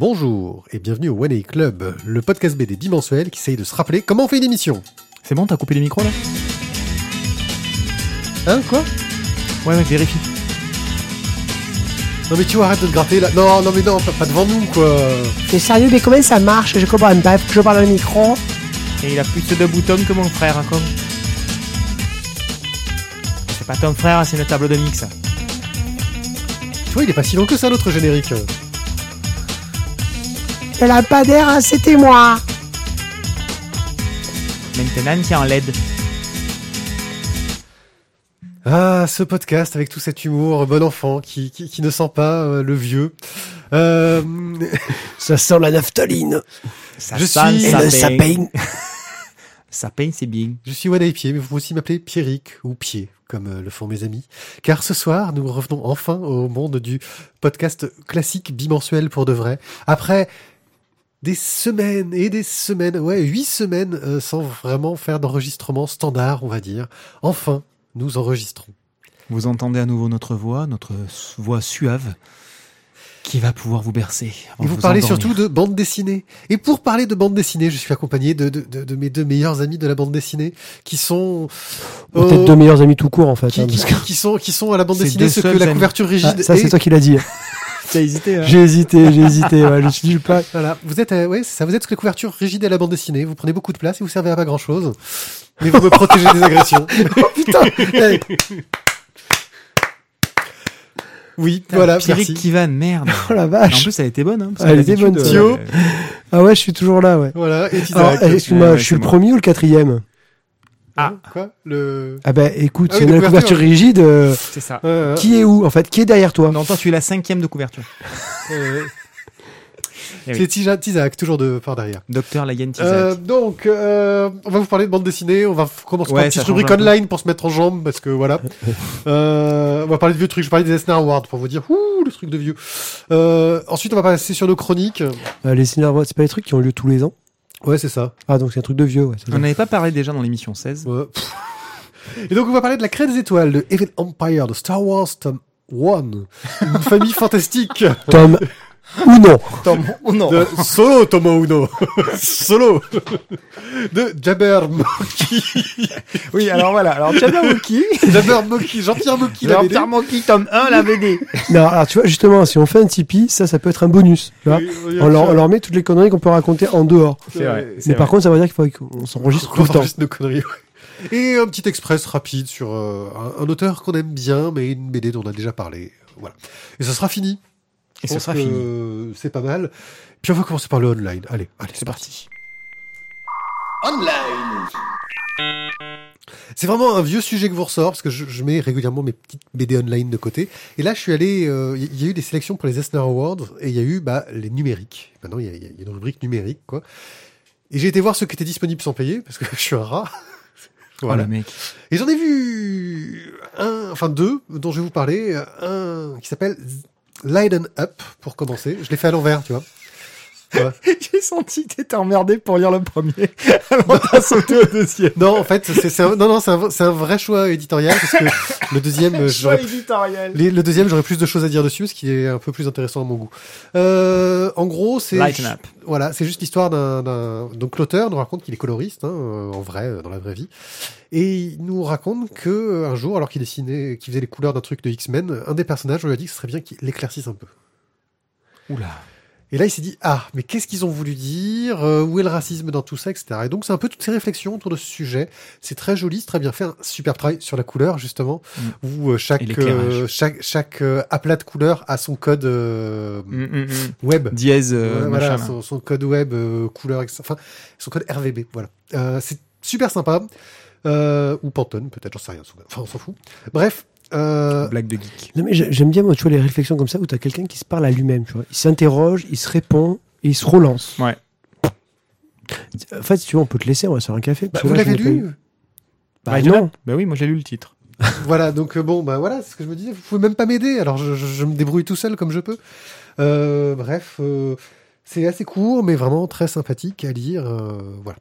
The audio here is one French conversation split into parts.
Bonjour et bienvenue au One A Club, le podcast BD bimensuel qui essaye de se rappeler comment on fait une émission. C'est bon, t'as coupé les micros là? Hein, quoi? Ouais, ouais, vérifie. Non mais tu vois, arrête de te gratter là. Non, non mais non, pas, pas devant nous quoi. Mais sérieux, mais comment ça marche? Je comprends pas. Faut que je parle au micro. Et il a plus de boutons que mon frère, hein, comme. C'est pas ton frère, c'est une table de mix. Tu vois, il est pas si long que ça notre générique. Elle a pas d'air, hein, c'était moi. Maintenant, c'est en LED. Ah, ce podcast avec tout cet humour bon enfant qui, qui, qui ne sent pas euh, le vieux. Euh, Ça sent la naphtaline. Ça Je sent suis- le sapin. sapin. C'est bien. je suis One A Pied, mais vous pouvez aussi m'appeler Pierrick ou Pied, comme euh, le font mes amis. Car ce soir, nous revenons enfin au monde du podcast classique bimensuel pour de vrai. Après des semaines et des semaines, ouais, huit semaines euh, sans vraiment faire d'enregistrement standard, on va dire. Enfin, nous enregistrons. Vous entendez à nouveau notre voix, notre voix suave, qui va pouvoir vous bercer. Et vous parlez endormir. surtout de bande dessinée. Et pour parler de bande dessinée, je suis accompagné de, de, de, de mes deux meilleurs amis de la bande dessinée, qui sont Peut-être euh, deux meilleurs amis tout court en fait. qui, hein, qui, parce que- qui sont qui sont à la bande dessinée ce que la amis. couverture rigide. Ah, ça est- c'est toi qui l'as dit. T'as hésité, hein J'ai hésité, j'ai hésité. Ouais, je me suis dit pas. Voilà, vous êtes, euh, ouais, ça, vous êtes ce que la couverture rigide à la bande dessinée. Vous prenez beaucoup de place et vous servez à pas grand chose, mais vous me protégez des agressions. Putain. eh, Oui, voilà, Pierrick merci. qui vanne, merde. Oh la En vache. plus, elle était bonne. Hein, parce Elle était bonne, euh, Ah ouais, je suis toujours là, ouais. Voilà, et eh, excuse-moi, je suis le premier ou le quatrième Ah. Quoi Le. Ah bah écoute, Ah oui, c'est la une couverture. couverture rigide. euh, C'est ça. Euh, qui est où En fait, qui est derrière toi? Non, toi, tu es la cinquième de couverture. euh, Eh oui. C'est Tija- Tizak, toujours de par derrière. Docteur Tizak. Euh, donc, euh, on va vous parler de bande dessinée. On va commencer Ouais, par une petite rubrique un online pour se mettre en jambe, parce que voilà. euh, on va parler de vieux trucs. Je vais parler des Eisner Awards pour vous dire, ouh, le truc de vieux. Euh, ensuite, on va passer sur nos chroniques. Euh, Les Cinéma Awards, c'est pas les trucs qui ont lieu tous les ans? Ouais, c'est ça. Ah donc c'est un truc de vieux, ouais. On n'avait pas parlé déjà dans l'émission 16. Ouais. Et donc, on va parler de la crée des étoiles, de Evil Empire, de Star Wars Tom 1, une famille fantastique, Tom ou non Tom, non. de Solo Tomo Uno, Solo, de Jabbermocky, Oui, alors voilà. Alors, Jabberwocky. Jabbermocky, Jean-Pierre Mocky, la BD. Jabberwocky, tome 1, la BD. Non, alors tu vois, justement, si on fait un Tipeee, ça, ça peut être un bonus. Tu vois Oui, oui, on, leur, bien on leur met toutes les conneries qu'on peut raconter en dehors. C'est vrai. Mais par contre, ça veut dire qu'il faut qu'on s'enregistre tout le temps. nos conneries, ouais. Et un petit express rapide sur euh, un, un auteur qu'on aime bien, mais une BD dont on a déjà parlé. Voilà. Et ça sera fini. Et ce sera que fini. C'est pas mal. Puis on va commencer par le online. Allez, allez, C'est parti. C'est vraiment un vieux sujet que vous ressort parce que je, je mets régulièrement mes petites BD online de côté. Et là, je suis allé. euh, Il y a eu des sélections pour les Eisner Awards et il y a eu bah, les numériques. Maintenant, il y, a, y une rubrique numérique, quoi. Et j'ai été voir ceux qui étaient disponibles sans payer parce que je suis un rat. Voilà. le mec. Et j'en ai vu un, enfin deux, dont je vais vous parler. Un qui s'appelle Leiden Up, pour commencer. Je l'ai fait à l'envers, tu vois. J'ai senti que t'étais emmerdé pour lire le premier. Alors, t'as sauté au deuxième. Non, en fait, c'est c'est un, non, non, c'est un, c'est un vrai choix éditorial parce que le deuxième, j'aurais le deuxième, j'aurais plus de choses à dire dessus, ce qui est un peu plus intéressant à mon goût. Euh, en gros, c'est voilà, c'est juste l'histoire d'un, d'un- donc l'auteur nous raconte qu'il est coloriste, hein, euh, en vrai, euh, dans la vraie vie, et il nous raconte que euh, un jour, alors qu'il dessinait, qu'il faisait les couleurs d'un truc de X-Men, un des personnages on lui a dit que ce serait bien qu'il l'éclaircisse un peu. Oula. Et là, il s'est dit ah, mais qu'est-ce qu'ils ont voulu dire? Euh, Où est le racisme dans tout ça, etc. Et donc, c'est un peu toutes ces réflexions autour de ce sujet. C'est très joli, c'est très bien fait, un super travail sur la couleur justement, où euh, chaque euh, chaque chaque euh, aplat de couleur a son code euh, Mm, mm, mm. web. Dièse, voilà, son, son code web, couleur, etc. Enfin, son code RVB, voilà. Euh, c'est super sympa. Euh, ou Pantone, peut-être, j'en sais rien. Enfin, on s'en fout. Bref. Euh, Blague de geek. Non, mais j'ai- j'aime bien, moi, tu vois, les réflexions comme ça où t'as quelqu'un qui se parle à lui-même, tu vois. Il s'interroge, il se répond et il se relance. Ouais. En fait, si tu veux, on peut te laisser, on va se faire un café. bah, parce que vous l'avez lu. Bah, Ah, non. Bah oui, moi j'ai lu le titre. Voilà, donc euh, bon, bah voilà, c'est ce que je me disais. Vous pouvez même pas m'aider, alors je, je- je me débrouille tout seul comme je peux. Euh, bref, euh, c'est assez court, mais vraiment très sympathique à lire. euh, voilà.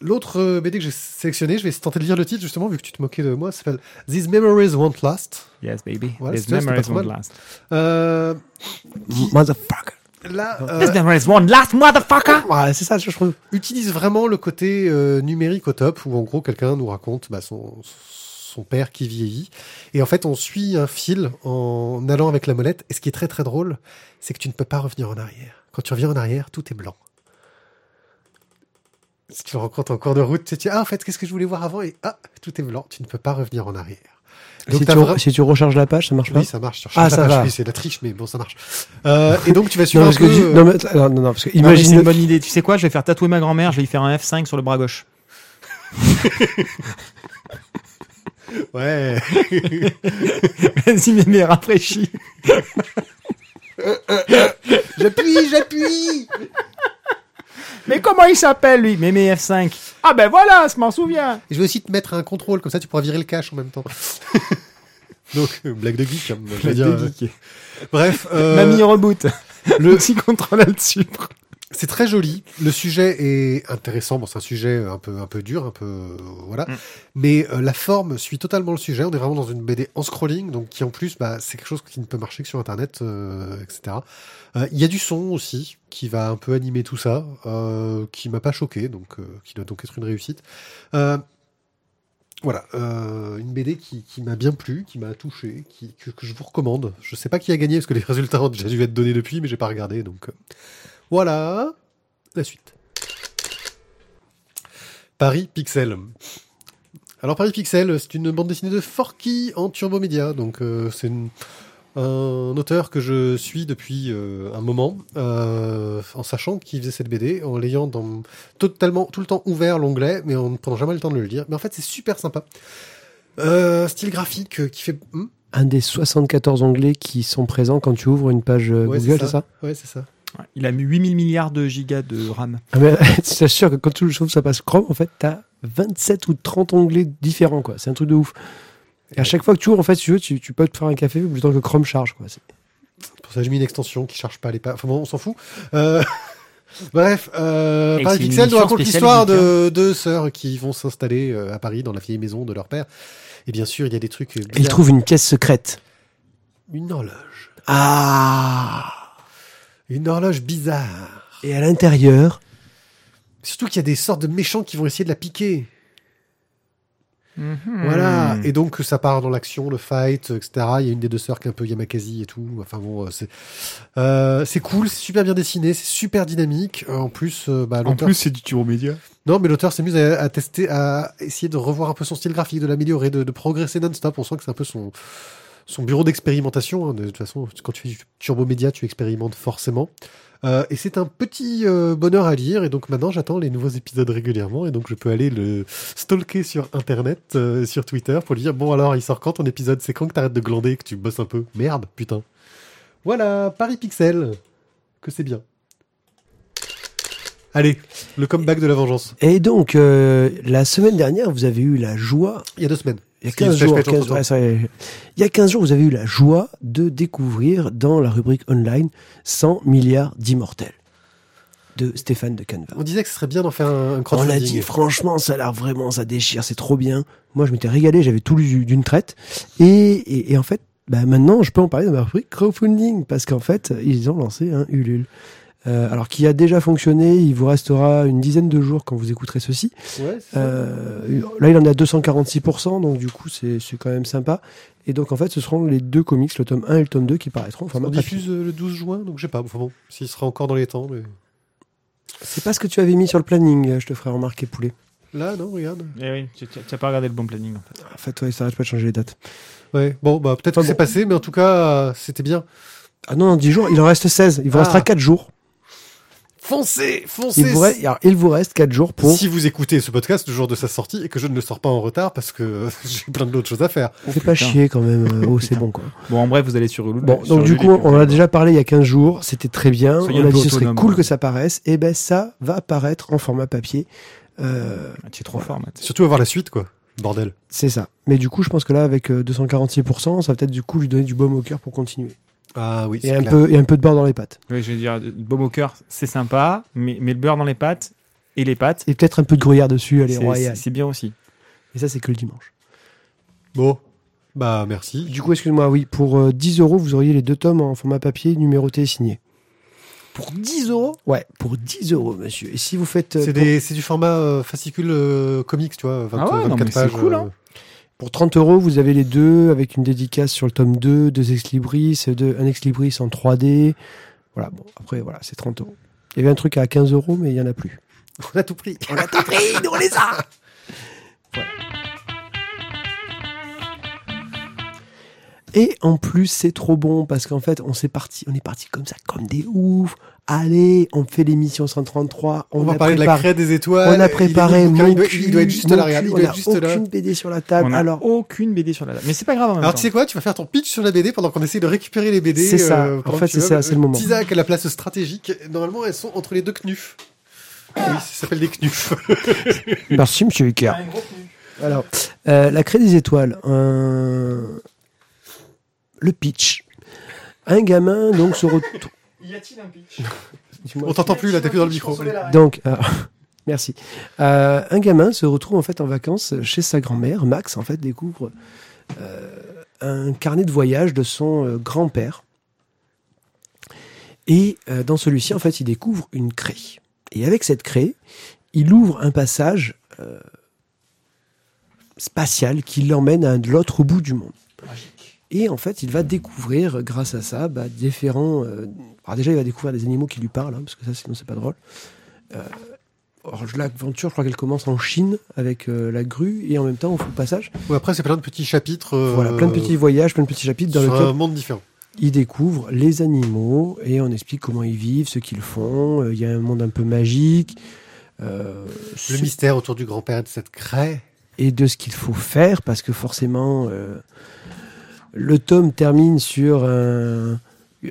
L'autre euh, BD que j'ai sélectionné, je vais tenter de lire le titre justement, vu que tu te moquais de moi, s'appelle These Memories Won't Last. Yes, baby. These memories won't last. Euh, Motherfucker. là, These euh, memories won't last, motherfucker! Ouais, c'est ça, je trouve. utilise vraiment le côté euh, numérique au top, où en gros quelqu'un nous raconte bah, son, son père qui vieillit. Et en fait, on suit un fil en allant avec la molette. Et ce qui est très très drôle, c'est que tu ne peux pas revenir en arrière. Quand tu reviens en arrière, tout est blanc. Si tu le rencontres en cours de route, tu sais, tu- ah en fait, qu'est-ce que je voulais voir avant? Et ah, tout est blanc. Tu ne peux pas revenir en arrière. Donc, Si tu, vra- si tu recharges la page, ça marche pas? Oui, ça marche. Sur Ah, ça page, va. oui, c'est de la triche, mais bon, ça marche. Euh, et donc, tu vas Non, suivre parce que euh, non, mais attends, non, non, non, parce que mais c'est imagine une bonne idée. Tu sais quoi? Je vais faire tatouer ma grand-mère. Je vais lui faire un F5 sur le bras gauche. Ouais. Vas-y, mémé, rafraîchis. j'appuie, j'appuie. Mais comment il s'appelle, lui? Mémé F5. Ah ben voilà, je m'en souviens. Et je vais aussi te mettre un contrôle, comme ça tu pourras virer le cache en même temps. Donc, euh, blague de geek, hein, je veux dire, euh, Bref, euh, Mamie reboot. le, petit contrôle là-dessus. c'est très joli. Le sujet est intéressant. Bon, c'est un sujet un peu, un peu dur, un peu, euh, voilà. Mm. Mais euh, la forme suit totalement le sujet. On est vraiment dans une BD en scrolling, donc qui en plus, bah, c'est quelque chose qui ne peut marcher que sur Internet, euh, etc. Euh, Il y a du son aussi qui va un peu animer tout ça, euh, qui m'a pas choqué, donc euh, qui doit donc être une réussite. Voilà, une BD qui, m'a bien plu, qui m'a touché, qui, que, je vous recommande. Je sais pas qui a gagné parce que les résultats ont déjà dû être donnés depuis, mais j'ai pas regardé, donc voilà la suite. Paris Pixel. Alors Paris Pixel, c'est une bande dessinée de Forky en Turbo Média, donc c'est une- un auteur que je suis depuis euh, un moment, euh, en sachant qu'il faisait cette BD, en l'ayant dans totalement tout le temps ouvert l'onglet, mais en ne prenant jamais le temps de le lire. Mais en fait, c'est super sympa. Euh, style graphique qui fait. Hmm un des 74 onglets qui sont présents quand tu ouvres une page euh, Ouais, Google, c'est c'est ça? Ouais, c'est ça. Il a mis 8000 milliards de gigas de RAM. ah, mais, que quand tu ouvres ça passe Chrome, en fait, t'as 27 ou 30 onglets différents, quoi. C'est un truc de ouf. Et à chaque fois que tu ouvres, en fait, si tu veux, tu, tu peux te faire un café le temps que Chrome charge, quoi. C'est- Pour ça, j'ai mis une extension qui charge pas les pages. Enfin bon, on s'en fout. Euh, Bref, euh, Paris Pixel nous raconte l'histoire de deux sœurs qui vont s'installer euh, à Paris dans la vieille maison de leur père. Et bien sûr, il y a des trucs. Et ils bizarres. trouvent une pièce secrète. une horloge. Ah Une horloge bizarre. Et à l'intérieur, Surtout qu'il y a des sortes de méchants qui vont essayer de la piquer. Mhm. Voilà. Et donc, ça part dans l'action, le fight, etc. Il y a une des deux sœurs qui est un peu Yamakasi et tout. Enfin bon, euh, c'est euh, c'est cool, c'est super bien dessiné, c'est super dynamique. Euh, en plus, euh, bah, En l'auteur- plus, c'est du Turo Média. non, mais l'auteur s'amuse à, à tester, à essayer de revoir un peu son style graphique, de l'améliorer, de, de progresser non-stop. On sent que c'est un peu son son bureau d'expérimentation. hein. De toute façon, quand tu fais du turbo média, tu expérimentes forcément. Euh, et c'est un petit euh, bonheur à lire. Et donc maintenant, j'attends les nouveaux épisodes régulièrement. Et donc, je peux aller le stalker sur Internet, euh, sur Twitter, pour lui dire Bon, alors, il sort quand ton épisode? C'est quand que t'arrêtes de glander et que tu bosses un peu? Merde, putain. Voilà, Paris Pixel. Que c'est bien. Allez, le comeback de la vengeance. Et donc, euh, la semaine dernière, vous avez eu la joie. Il y a deux semaines. Il y a Parce qu'il y a 15 une jours, flashback 15 entre-temps. ouais, ça il y a 15 jours, vous avez eu la joie de découvrir dans la rubrique online 100 milliards d'immortels de Stéphane de Canva. On disait que ce serait bien d'en faire un, un On l'a dit, franchement, ça a l'air vraiment, ça déchire, c'est trop bien. Moi, je m'étais régalé, j'avais tout lu d'une traite. Et, et, et en fait, bah, maintenant, je peux en parler dans ma rubrique crowdfunding, parce qu'en fait, ils ont lancé un Ulule. Euh, alors, qui a déjà fonctionné, il vous restera une dizaine de jours quand vous écouterez ceci. Ouais. Euh, là, il en est à 246%, donc du coup, c'est quand même sympa. Et donc, en fait, ce seront les deux comics, le tome 1 et le tome 2, qui paraîtront On diffuse euh, le 12 juin, donc je sais pas. Enfin bon, s'il sera encore dans les temps. Mais... C'est pas ce que tu avais mis sur le planning, je te ferai remarquer, poulet. Là, non, regarde. Eh oui, tu tu- tu as pas regardé le bon planning en fait. En fait, ouais, ça arrête pas de changer les dates. Ouais, bon, bah peut-être Enfin, que c'est passé, mais en tout cas, euh, c'était bien. Ah non, non, 10 jours, il en reste 16. Il vous Ah. restera 4 jours. Foncez, foncez. Il vous, reste, alors, il vous reste 4 jours pour. Si vous écoutez ce podcast le jour de sa sortie et que je ne le sors pas en retard parce que euh, j'ai plein d'autres choses à faire. Fais pas putain. chier quand même. euh, Oh, c'est bon quoi. Bon, en bref, vous allez sur Ulule. Bon, donc du coup, on en a déjà parlé il y a 15 jours. C'était très bien. Soyez on a dit ce serait cool ouais. que ça paraisse. Et ben, ça va apparaître en format papier. Euh, Ah, tu es trop fort, Matt. Surtout avoir la suite, quoi. Bordel. c'est ça. Mais du coup, je pense que là, avec euh, 246%, ça va peut-être du coup lui donner du baume au cœur pour continuer. Ah oui, Et c'est un, clair. peu, et un peu de beurre dans les pattes. Oui, je vais dire, au cœur, c'est sympa, mais, mais le beurre dans les pâtes, et les pâtes. Et peut-être un peu de gruyère dessus, elle est C'est- royale. C'est c'est bien aussi. Et ça, c'est que le dimanche. Bon, bah merci. Du coup, excuse-moi, oui, pour euh, 10 euros, vous auriez les deux tomes en format papier, numéroté et signé. Pour 10 euros? Ouais, pour 10 euros, monsieur. Et si vous faites. euh, C'est pour, c'est du format euh, fascicule euh, comics, tu vois, 20, Ah ouais, non, 24 mais c'est pages. cool, hein. Pour 30 euros, vous avez les deux avec une dédicace sur le tome 2, deux ex-libris, deux, un ex-libris en 3D. Voilà, bon, après, voilà, c'est 30 euros. Il y avait un truc à 15 euros, mais il n'y en a plus. On a tout pris. On a tout pris, nous on les a Et en plus, c'est trop bon parce qu'en fait, on s'est parti, on est parti comme ça, comme des oufs. Allez, on fait l'émission 133. On, On, va a parler de la préparé, crête des étoiles. on Il a préparé mon il, doit, cul, il doit être juste là, regarde. Il doit a être juste là. aucune BD sur la table. On n'a Alors, aucune BD sur la table. Mais c'est pas grave en même Alors tu sais quoi, tu vas faire ton pitch sur la BD pendant qu'on essaie de récupérer les BD. C'est ça. euh, En fait, c'est ça, c'est le moment. À la place stratégique. Normalement, elles sont entre les deux knufs. Oui, ça s'appelle des knufs. merci, monsieur Hucker. Alors, euh, la craie des étoiles. un- Le pitch. Un gamin, donc, se retrouve. Y a-t-il un pitch? On t'entend plus là, t'es plus dans le micro. Donc, euh, merci. Euh, un gamin se retrouve en fait en vacances chez sa grand-mère. Max, en fait, découvre euh, un carnet de voyage de son euh, grand-père. Et euh, dans celui-ci, en fait, il découvre une craie. Et avec cette craie, il ouvre un passage euh, spatial qui l'emmène à l'autre bout du monde. Et en fait, il va découvrir, grâce à ça, bah, différents. euh, alors déjà, il va découvrir des animaux qui lui parlent, hein, parce que ça, sinon, c'est pas drôle. Euh, alors, l'aventure, je crois qu'elle commence en Chine avec euh, la grue, et en même temps, au fond, passage, Ouais, après, c'est plein de petits chapitres. euh, voilà, plein de petits voyages, plein de petits chapitres dans sur lesquels un monde différent. il découvre les animaux et on explique comment ils vivent, ce qu'ils font. Euh, Il y a un monde un peu magique. Le ce- mystère autour du grand-père de cette craie. et de ce qu'il faut faire parce que forcément le tome termine sur un,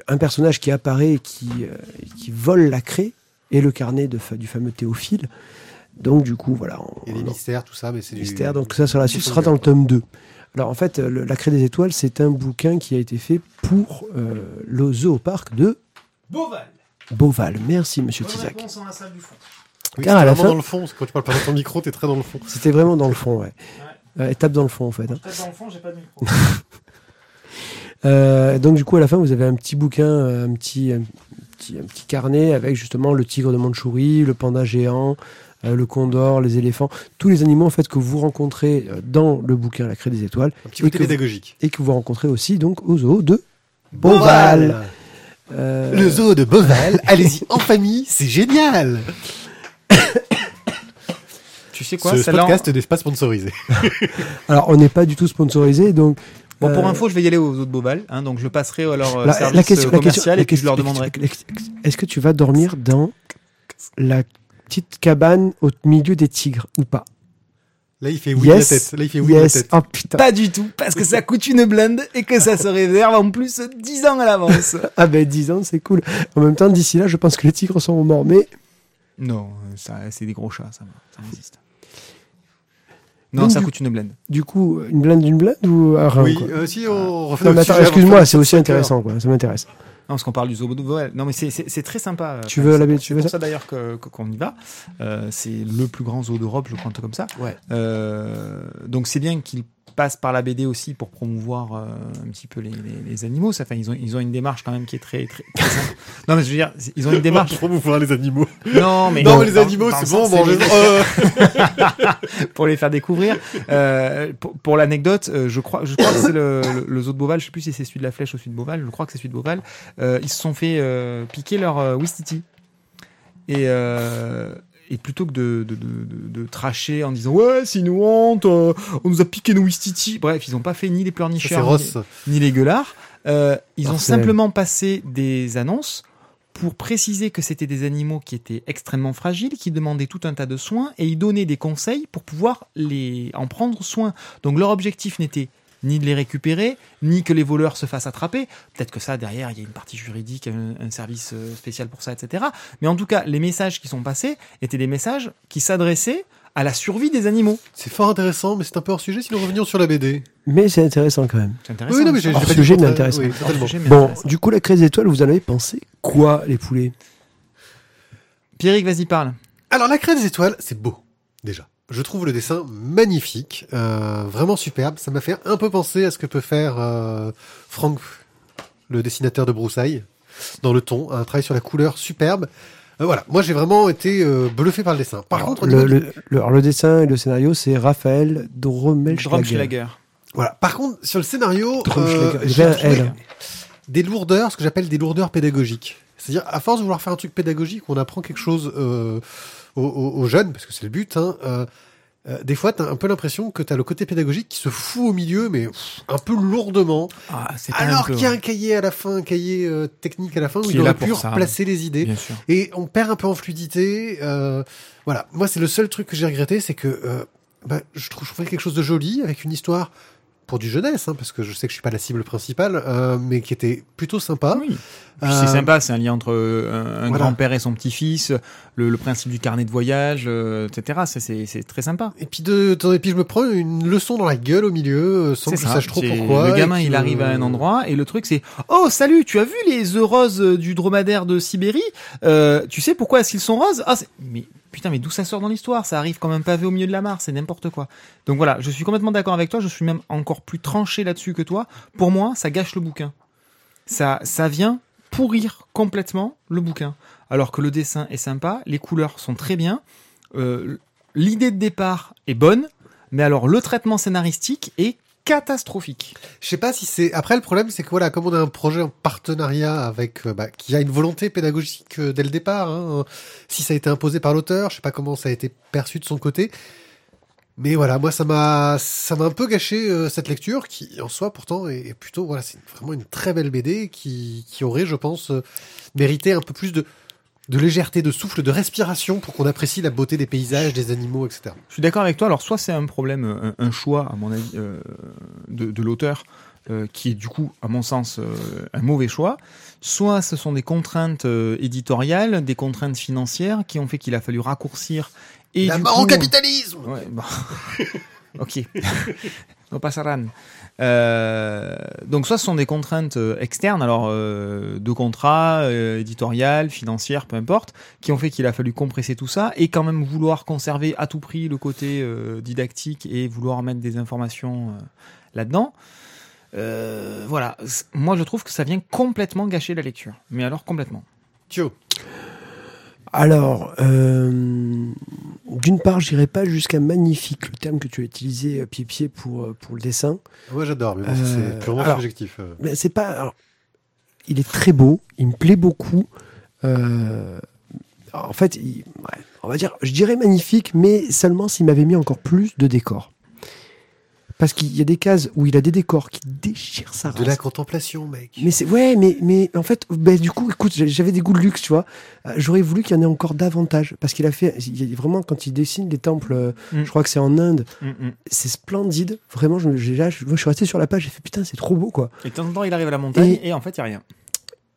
un personnage qui apparaît et qui, euh, qui vole la craie et le carnet de, fa- du fameux Théophile. Donc du coup voilà, on, des on- mystères, tout ça, mais c'est du. mystère. Donc ça sur la suite sera dans le tome 2. Alors en fait, le- La Craie des Étoiles, c'est un bouquin qui a été fait pour euh, le zooparc de Boval. Beauval. Merci Monsieur fond. Oui, Car c'était à la vraiment fin- dans le fond. Quand tu parles pas dans ton micro, t'es très dans le fond. C'était vraiment dans le fond, ouais. Euh, tape dans le fond en fait. hein. Peut-être dans le fond, j'ai pas de micro. Euh, donc du coup à la fin vous avez un petit bouquin, euh, un petit, un petit, un petit carnet avec justement le tigre de Mandchourie, le panda géant, euh, le condor, les éléphants, tous les animaux en fait que vous rencontrez dans le bouquin La Craie des Étoiles Un petit Et côté que- pédagogique. et que vous rencontrez aussi donc au zoo de Beauval. Euh, Le zoo de Beauval. Allez-y en famille, c'est génial. tu sais quoi Ce podcast n'est pas sponsorisé. Alors on n'est pas du tout sponsorisé donc Bon, pour Euh, info, je vais y aller aux autres Beauval, hein, donc je passerai à leur euh, la, service la question, euh, la question- commercial et puis je leur demanderai. Est-ce que tu vas dormir dans la petite cabane au milieu des tigres ou pas? Là, il fait oui Yes. la tête. Là, il fait oui la tête. Oh putain. Pas du tout, parce que ça coûte une blinde et que ça se réserve en plus 10 ans à l'avance. Ah ben 10 ans, c'est cool. En même temps, d'ici là, je pense que les tigres sont morts. Mais Non, ça, c'est des gros chats, ça, ça résiste. Non, Donc, ça coûte une blinde. du coup, une blinde d'une blinde ou un rein Oui, quoi euh, si on refait Non, mais notre attends, sujet avant excuse-moi, c'est aussi intéressant, quoi. Ça m'intéresse. Non, parce qu'on parle du zoo. Non, mais c'est- très sympa. euh, Tu veux la tu C'est veux pour ça ça d'ailleurs qu'on y va. Euh, c'est le plus grand zoo d'Europe, je crois, un truc comme ça. Ouais. Euh, donc c'est bien qu'ils passent par la BD aussi pour promouvoir euh, un petit peu les, les- les animaux. Ça, fait, ils, ont, ils ont une démarche quand même qui est très, très. Non, mais je veux dire, ils ont une démarche. Pour promouvoir les animaux. Non, mais, non, mais les animaux, c'est bon, mangez les- euh, pour les faire découvrir. Euh, pour pour l'anecdote, euh, je crois, je crois que c'est le, le, le zoo de Beauval. Je sais plus si c'est celui de la Flèche ou celui de Beauval. Je crois que c'est celui de Beauval. Ils se sont fait piquer leur Wistiti. Et, euh, et plutôt que de, de, de, de, de tracher en disant ouais c'est une honte, euh, on nous a piqué nos Wistiti. Bref, ils n'ont pas fait ni les pleurnicheurs ni, les gueulards. Euh, ils ont simplement passé des annonces pour préciser que c'était des animaux qui étaient extrêmement fragiles, qui demandaient tout un tas de soins, et ils donnaient des conseils pour pouvoir les, en prendre soin. Donc leur objectif n'était ni de les récupérer, ni que les voleurs se fassent attraper. Peut-être que ça, derrière, il y a une partie juridique, un, un service euh, spécial pour ça, etc. Mais en tout cas, les messages qui sont passés étaient des messages qui s'adressaient à la survie des animaux. C'est fort intéressant, mais c'est un peu hors sujet si nous revenions sur la BD. Mais c'est intéressant quand même. C'est intéressant. Oui, non, mais j'ai Hors sujet, le mais intéressant. Oui, Hors sujet, mais Bon, intéressant. du coup, la craie des étoiles, vous en avez pensé quoi, les poulets? Pierrick, vas-y, parle. Alors la craie des étoiles, c'est beau déjà. Je trouve le dessin magnifique, euh, vraiment superbe. Ça m'a fait un peu penser à ce que peut faire euh, Franck, le dessinateur de Broussailles, dans le ton, un travail sur la couleur superbe. Euh, voilà, moi j'ai vraiment été euh, bluffé par le dessin. Par Alors, contre, le, le, le- alors, le dessin et le scénario, c'est Raphaël Drommelschlager. Drumschlager. voilà. Par contre, sur le scénario, euh, j'ai des lourdeurs, ce que j'appelle des lourdeurs pédagogiques. C'est-à-dire, à force de vouloir faire un truc pédagogique, on apprend quelque chose euh, aux, aux- aux jeunes, parce que c'est le but. Hein, euh, euh, des fois, t'as un peu l'impression que t'as le côté pédagogique qui se fout au milieu, mais pff, un peu lourdement. Ah, Alors qu'il y a un cahier à la fin, un cahier euh, technique à la fin, où il aurait pu replacer les idées. Bien sûr. Et on perd un peu en fluidité. Euh, voilà, moi c'est le seul truc que j'ai regretté, c'est que euh, bah, je, trouve, je trouvais quelque chose de joli avec une histoire pour du jeunesse, hein, parce que je sais que je suis pas la cible principale, euh, mais qui était plutôt sympa. Oui. Puis Euh, c'est sympa, c'est un lien entre euh, un, un voilà. grand-père et son petit-fils, le, le principe du carnet de voyage, euh, etc. C'est- C'est c'est très sympa. Et puis de, de- et puis je me prends une leçon dans la gueule au milieu, sans C'est que je sache trop C'est- pourquoi. Le gamin, il arrive à un endroit et le truc c'est oh salut, tu as vu les œufs roses du dromadaire de Sibérie? Euh, Tu sais pourquoi est-ce qu'ils sont roses? Ah c'est- mais putain mais d'où ça sort dans l'histoire? Ça arrive comme un pavé au milieu de la mare, c'est n'importe quoi. Donc voilà, je suis complètement d'accord avec toi. Je suis même encore plus tranché là-dessus que toi. Pour moi, ça gâche le bouquin. Ça ça vient pourrir complètement le bouquin. Alors que le dessin est sympa, les couleurs sont très bien, euh, l'idée de départ est bonne, mais alors le traitement scénaristique est catastrophique. Je sais pas si c'est. Après, le problème, c'est que voilà, comme on a un projet en partenariat avec, euh, bah, qui a une volonté pédagogique euh, dès le départ, hein, si ça a été imposé par l'auteur, je sais pas comment ça a été perçu de son côté. Mais voilà, moi, ça m'a, ça m'a un peu gâché euh, cette lecture, qui en soi, pourtant, est, plutôt, voilà, c'est vraiment une très belle BD qui, aurait, je pense, euh, mérité un peu plus de, de légèreté, de souffle, de respiration pour qu'on apprécie la beauté des paysages, des animaux, etc. Je suis d'accord avec toi. Alors, soit c'est un problème, un, un choix, à mon avis, euh, de, de l'auteur, euh, qui est du coup, à mon sens, euh, un mauvais choix. Soit ce sont des contraintes euh, éditoriales, des contraintes financières qui ont fait qu'il a fallu raccourcir. Et la mort au capitalisme Ouais, bon. ok. No. Euh, donc soit ce sont des contraintes euh, externes, alors euh, de contrat, euh, éditorial, financière, peu importe, qui ont fait qu'il a fallu compresser tout ça et quand même vouloir conserver à tout prix le côté didactique et vouloir mettre des informations là-dedans. Voilà, moi je trouve que ça vient complètement gâcher la lecture, mais alors complètement. Thio. Alors, euh, d'une part, je dirais pas jusqu'à magnifique, le terme que tu as utilisé, euh, pied-pied, pour, euh, pour le dessin. Moi, j'adore, mais bon, Euh, c'est purement alors- subjectif. euh. Mais c'est pas. alors, il est très beau, il me plaît beaucoup. Euh, en fait, il- ouais, on va dire, je dirais magnifique, mais seulement s'il m'avait mis encore plus de décors. Parce qu'il y a des cases où il a des décors qui déchirent sa De race. la contemplation, mec. Mais c'est ouais, mais mais en fait, ben, du coup, écoute, j'avais des goûts de luxe, tu vois. Euh, J'aurais voulu qu'il y en ait encore davantage, parce qu'il a fait, il y a vraiment quand il dessine les temples, euh, Mm. je crois que c'est en Inde, Mm, mm. c'est splendide. Vraiment, je, j'ai- là, je, moi, je suis resté sur la page, j'ai fait putain, c'est trop beau, quoi. Et de temps en temps, il arrive à la montagne Et- et, en fait, il n'y a rien.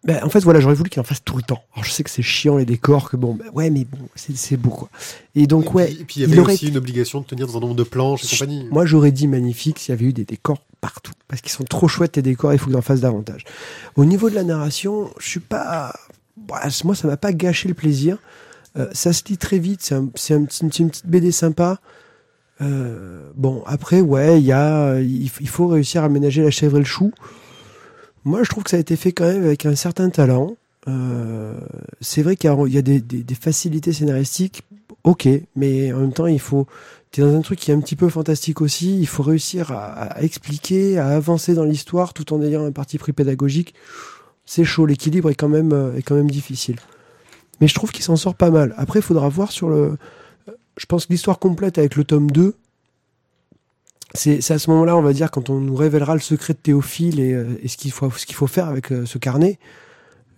Ben, en fait, voilà, j'aurais voulu qu'il en fasse tout le temps. Alors, je sais que c'est chiant les décors, que bon, ben, ouais, mais bon, c'est c'est beau, quoi. Et donc, et ouais, puis, et puis il y avait il aurait aussi une obligation de tenir dans un nombre de planches et compagnie. Moi, j'aurais dit magnifique s'il y avait eu des décors partout. Parce qu'ils sont trop chouettes, les décors, il faut qu'ils en fassent davantage. Au niveau de la narration, je suis pas. Bah, moi, ça m'a pas gâché le plaisir. Euh, ça se lit très vite, c'est un, c'est un une petite BD sympa. Euh, bon, après, ouais, il y a, il, il faut réussir à ménager la chèvre et le chou. Moi, je trouve que ça a été fait quand même avec un certain talent. Euh, c'est vrai qu'il y a, des, facilités scénaristiques, ok, mais en même temps, il faut. T'es dans un truc qui est un petit peu fantastique aussi. Il faut réussir à, à expliquer, à avancer dans l'histoire, tout en ayant un parti pris pédagogique. C'est chaud. L'équilibre est quand même euh, est quand même difficile. Mais je trouve qu'il s'en sort pas mal. Après, il faudra voir sur le. Je pense que l'histoire complète avec le tome 2, c'est à ce moment-là, on va dire, quand on nous révélera le secret de Théophile et, euh, et ce qu'il faut, ce qu'il faut faire avec euh, ce carnet.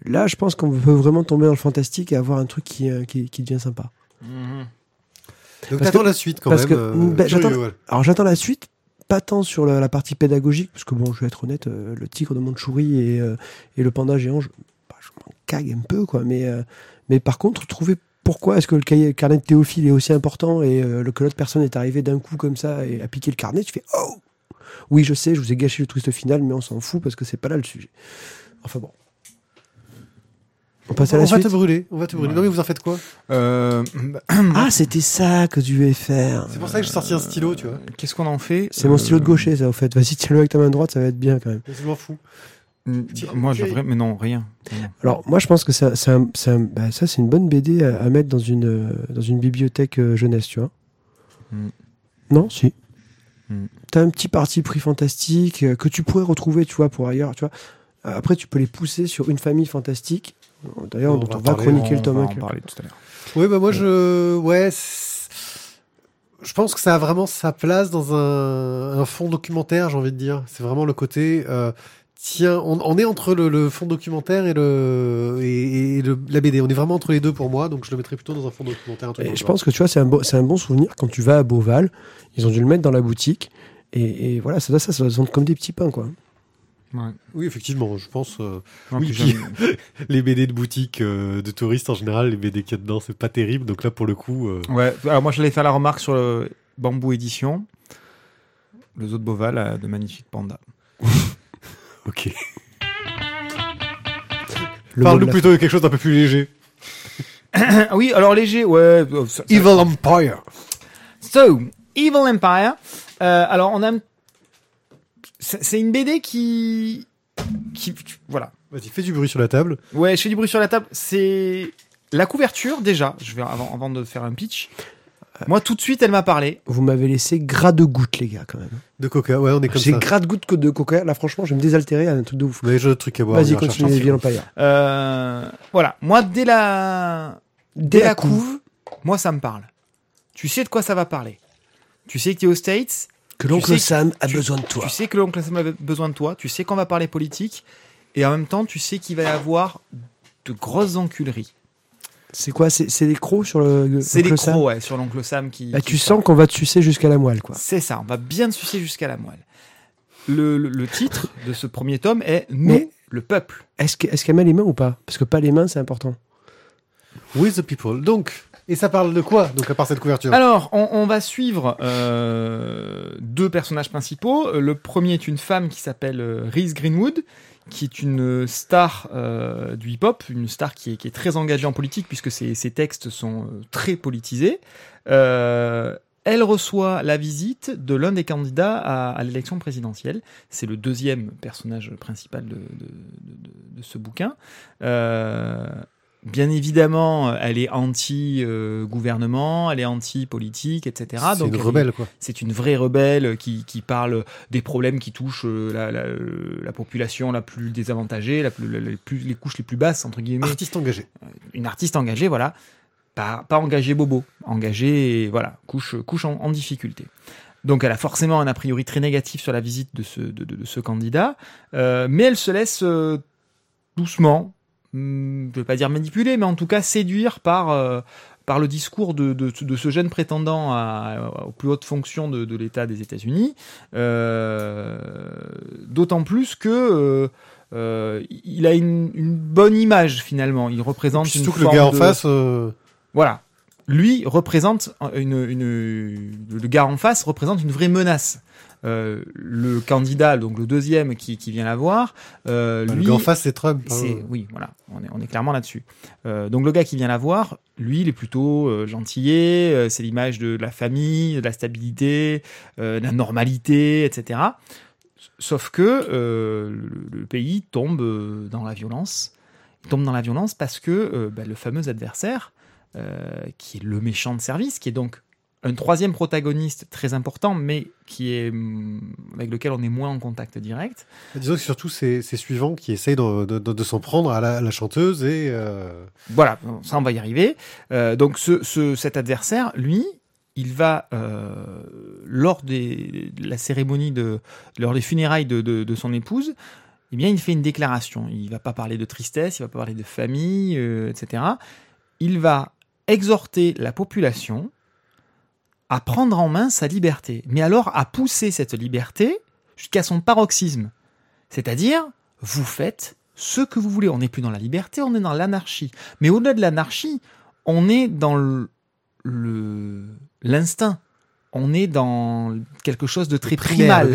Là, je pense qu'on peut vraiment tomber dans le fantastique et avoir un truc qui, euh, qui, qui devient sympa. Donc parce t'attends que- la suite quand parce même. que, euh, ben, curieux, j'attends- ouais. Alors j'attends la suite, pas tant sur la, la partie pédagogique, parce que bon, je vais être honnête, euh, le tigre de Mandchourie et, euh, et le panda géant, je, bah, je m'en cague un peu, quoi. Mais, mais par contre, trouver pourquoi est-ce que le cahier- carnet de Théophile est aussi important et euh, le- que l'autre personne est arrivée d'un coup comme ça et a piqué le carnet, tu fais oh Oui, je sais, je vous ai gâché le twist final, mais on s'en fout parce que c'est pas là le sujet. Enfin bon. On passe on à la va suite. te brûler, on va te brûler. Ouais. Non mais vous en faites quoi? Euh, Ah, c'était ça que tu devais faire. C'est pour ça que j'ai sorti un stylo, tu vois. Qu'est-ce qu'on en fait? C'est mon stylo de Euh, gaucher, ça, au fait. Vas-y, tiens-le avec ta main droite, ça va être bien quand même. Je m'en fous. Mm, Moi, je vrai, mais non, rien. Alors, moi, je pense que ça, ça, ça, bah, ça c'est une bonne BD à, à mettre dans une, euh, dans une bibliothèque euh, jeunesse, tu vois. Mm. Non, si. Mm. T'as un petit parti pris fantastique euh, que tu pourrais retrouver, tu vois, pour ailleurs, tu vois. Après, tu peux les pousser sur une famille fantastique. D'ailleurs, On on, va va, parler, chroniquer On le tome va 1. en parler tout à l'heure. Oui, bah moi je, ouais, je pense que ça a vraiment sa place dans un, un fond documentaire, j'ai envie de dire. C'est vraiment le côté, euh, tiens, on, on est entre le, le fond documentaire et le et, et le, la BD. On est vraiment entre les deux pour moi, donc je le mettrais plutôt dans un fond documentaire. un truc Et dans je pense que tu vois, c'est un, bon, c'est un bon souvenir quand tu vas à Beauval. Ils ont dû le mettre dans la boutique. Et, et voilà, ça doit, ça, ça doit se vendre comme des petits pains, quoi. Ouais. Oui, effectivement, je pense. euh, Non, Oui, puis les BD de boutique euh, de touristes en général, les BD qu'il y a dedans, c'est pas terrible. Donc là, pour le coup, euh, Ouais, alors moi j'allais faire la remarque sur le Bambou Édition. Le zoo de Beauval a de magnifiques pandas. ok. Parle-nous plutôt de quelque chose d'un peu plus léger. Oui, alors léger, ouais. euh, ça- ça- Evil Empire. So, Evil Empire. Euh, alors on a. C'est c'est une BD qui. qui voilà. Vas-y, fais du bruit sur la table. Ouais, je fais du bruit sur la table. C'est la couverture déjà. Je vais avant, avant de faire un pitch. Moi, tout de suite, elle m'a parlé. Vous m'avez laissé gras de gouttes, les gars, quand même. De coca, ouais, on est comme J'ai ça. gras de gouttes que de coca. Là, franchement, je vais me désaltérer à un truc de ouf. Déjà d'autres trucs à boire. Vas-y, on ira continue, chercher. Evil Empire. Euh, voilà. Moi, dès la dès la couve, moi, ça me parle. Tu sais de quoi ça va parler? Tu sais que tu es aux States? Que Tu l'oncle sais- Sam a tu- besoin de toi. Tu sais que l'oncle Sam a besoin de toi. Tu sais qu'on va parler politique. Et en même temps, tu sais qu'il va y avoir de grosses enculeries. C'est quoi C'est les crocs sur le. C'est les l'oncle Sam crocs, ouais, sur l'oncle Sam qui. Bah, qui tu parle. sens qu'on va te sucer jusqu'à la moelle, quoi. C'est ça, on va bien te sucer jusqu'à la moelle. Le, le- le titre de ce premier tome est Nous, Mais- le peuple. Est-ce que- est-ce qu'elle met les mains ou pas? Parce que pas les mains, c'est important. With the people. Donc, et ça parle de quoi Donc, à part cette couverture? Alors, on, on va suivre euh, deux personnages principaux. Le premier est une femme qui s'appelle euh, Reese Greenwood, qui est une star euh, du hip-hop, une star qui est, très engagée en politique puisque ses, textes sont euh, très politisés. Euh, elle reçoit la visite de l'un des candidats à, l'élection présidentielle. C'est le deuxième personnage principal de, ce bouquin. Bien évidemment, elle est anti-gouvernement, elle est anti-politique, etc. c'est Donc une elle- rebelle, quoi. c'est une vraie rebelle qui, qui parle des problèmes qui touchent euh, la, la- la population la plus désavantagée, la plus, les, plus, les couches les plus basses, entre guillemets. Artiste engagé. Une artiste engagée, voilà. Pas, pas engagée bobo, engagée, voilà, couche, couche en, en difficulté. Donc elle a forcément un a priori très négatif sur la visite de ce, de, de- de ce candidat, euh, mais elle se laisse euh, doucement, je ne vais pas dire manipuler, mais en tout cas séduire par, euh, par le discours de, de, de ce jeune prétendant à, aux plus hautes fonctions de, de l'État des États-Unis, euh, d'autant plus que euh, il a une, une bonne image finalement. Il représente Puis une surtout que le gars en face, voilà. Lui représente une, une- le gars en face représente une vraie menace. Euh, le candidat, donc le deuxième qui, qui vient la voir, euh, bah, lui, le gars en face, c'est Trump. hein. c'est oui, voilà, on est, on est clairement là-dessus. Euh, donc le gars qui vient la voir, lui, il est plutôt gentillet, c'est l'image de la famille, de la stabilité, de la normalité, etc. Sauf que le, le pays tombe dans la violence. Il tombe dans la violence parce que bah, le fameux adversaire, qui est le méchant de service, qui est donc un troisième protagoniste très important, mais qui est hum, avec lequel on est moins en contact direct. Disons que surtout, c'est c'est suivant qui essaye de, de- de- de s'en prendre à la, à la chanteuse et. euh, Voilà, ça on va y arriver. Euh, donc ce, ce- cet adversaire, lui, il va euh, lors des, de la cérémonie de lors des funérailles de, son épouse, eh bien il fait une déclaration. Il va pas parler de tristesse, il va pas parler de famille, euh, etc. Il va exhorter la population à prendre en main sa liberté, mais alors à pousser cette liberté jusqu'à son paroxysme. C'est-à-dire, vous faites ce que vous voulez. On n'est plus dans la liberté, on est dans l'anarchie. Mais au-delà de l'anarchie, on est dans le- l'instinct. On est dans quelque chose de très primal,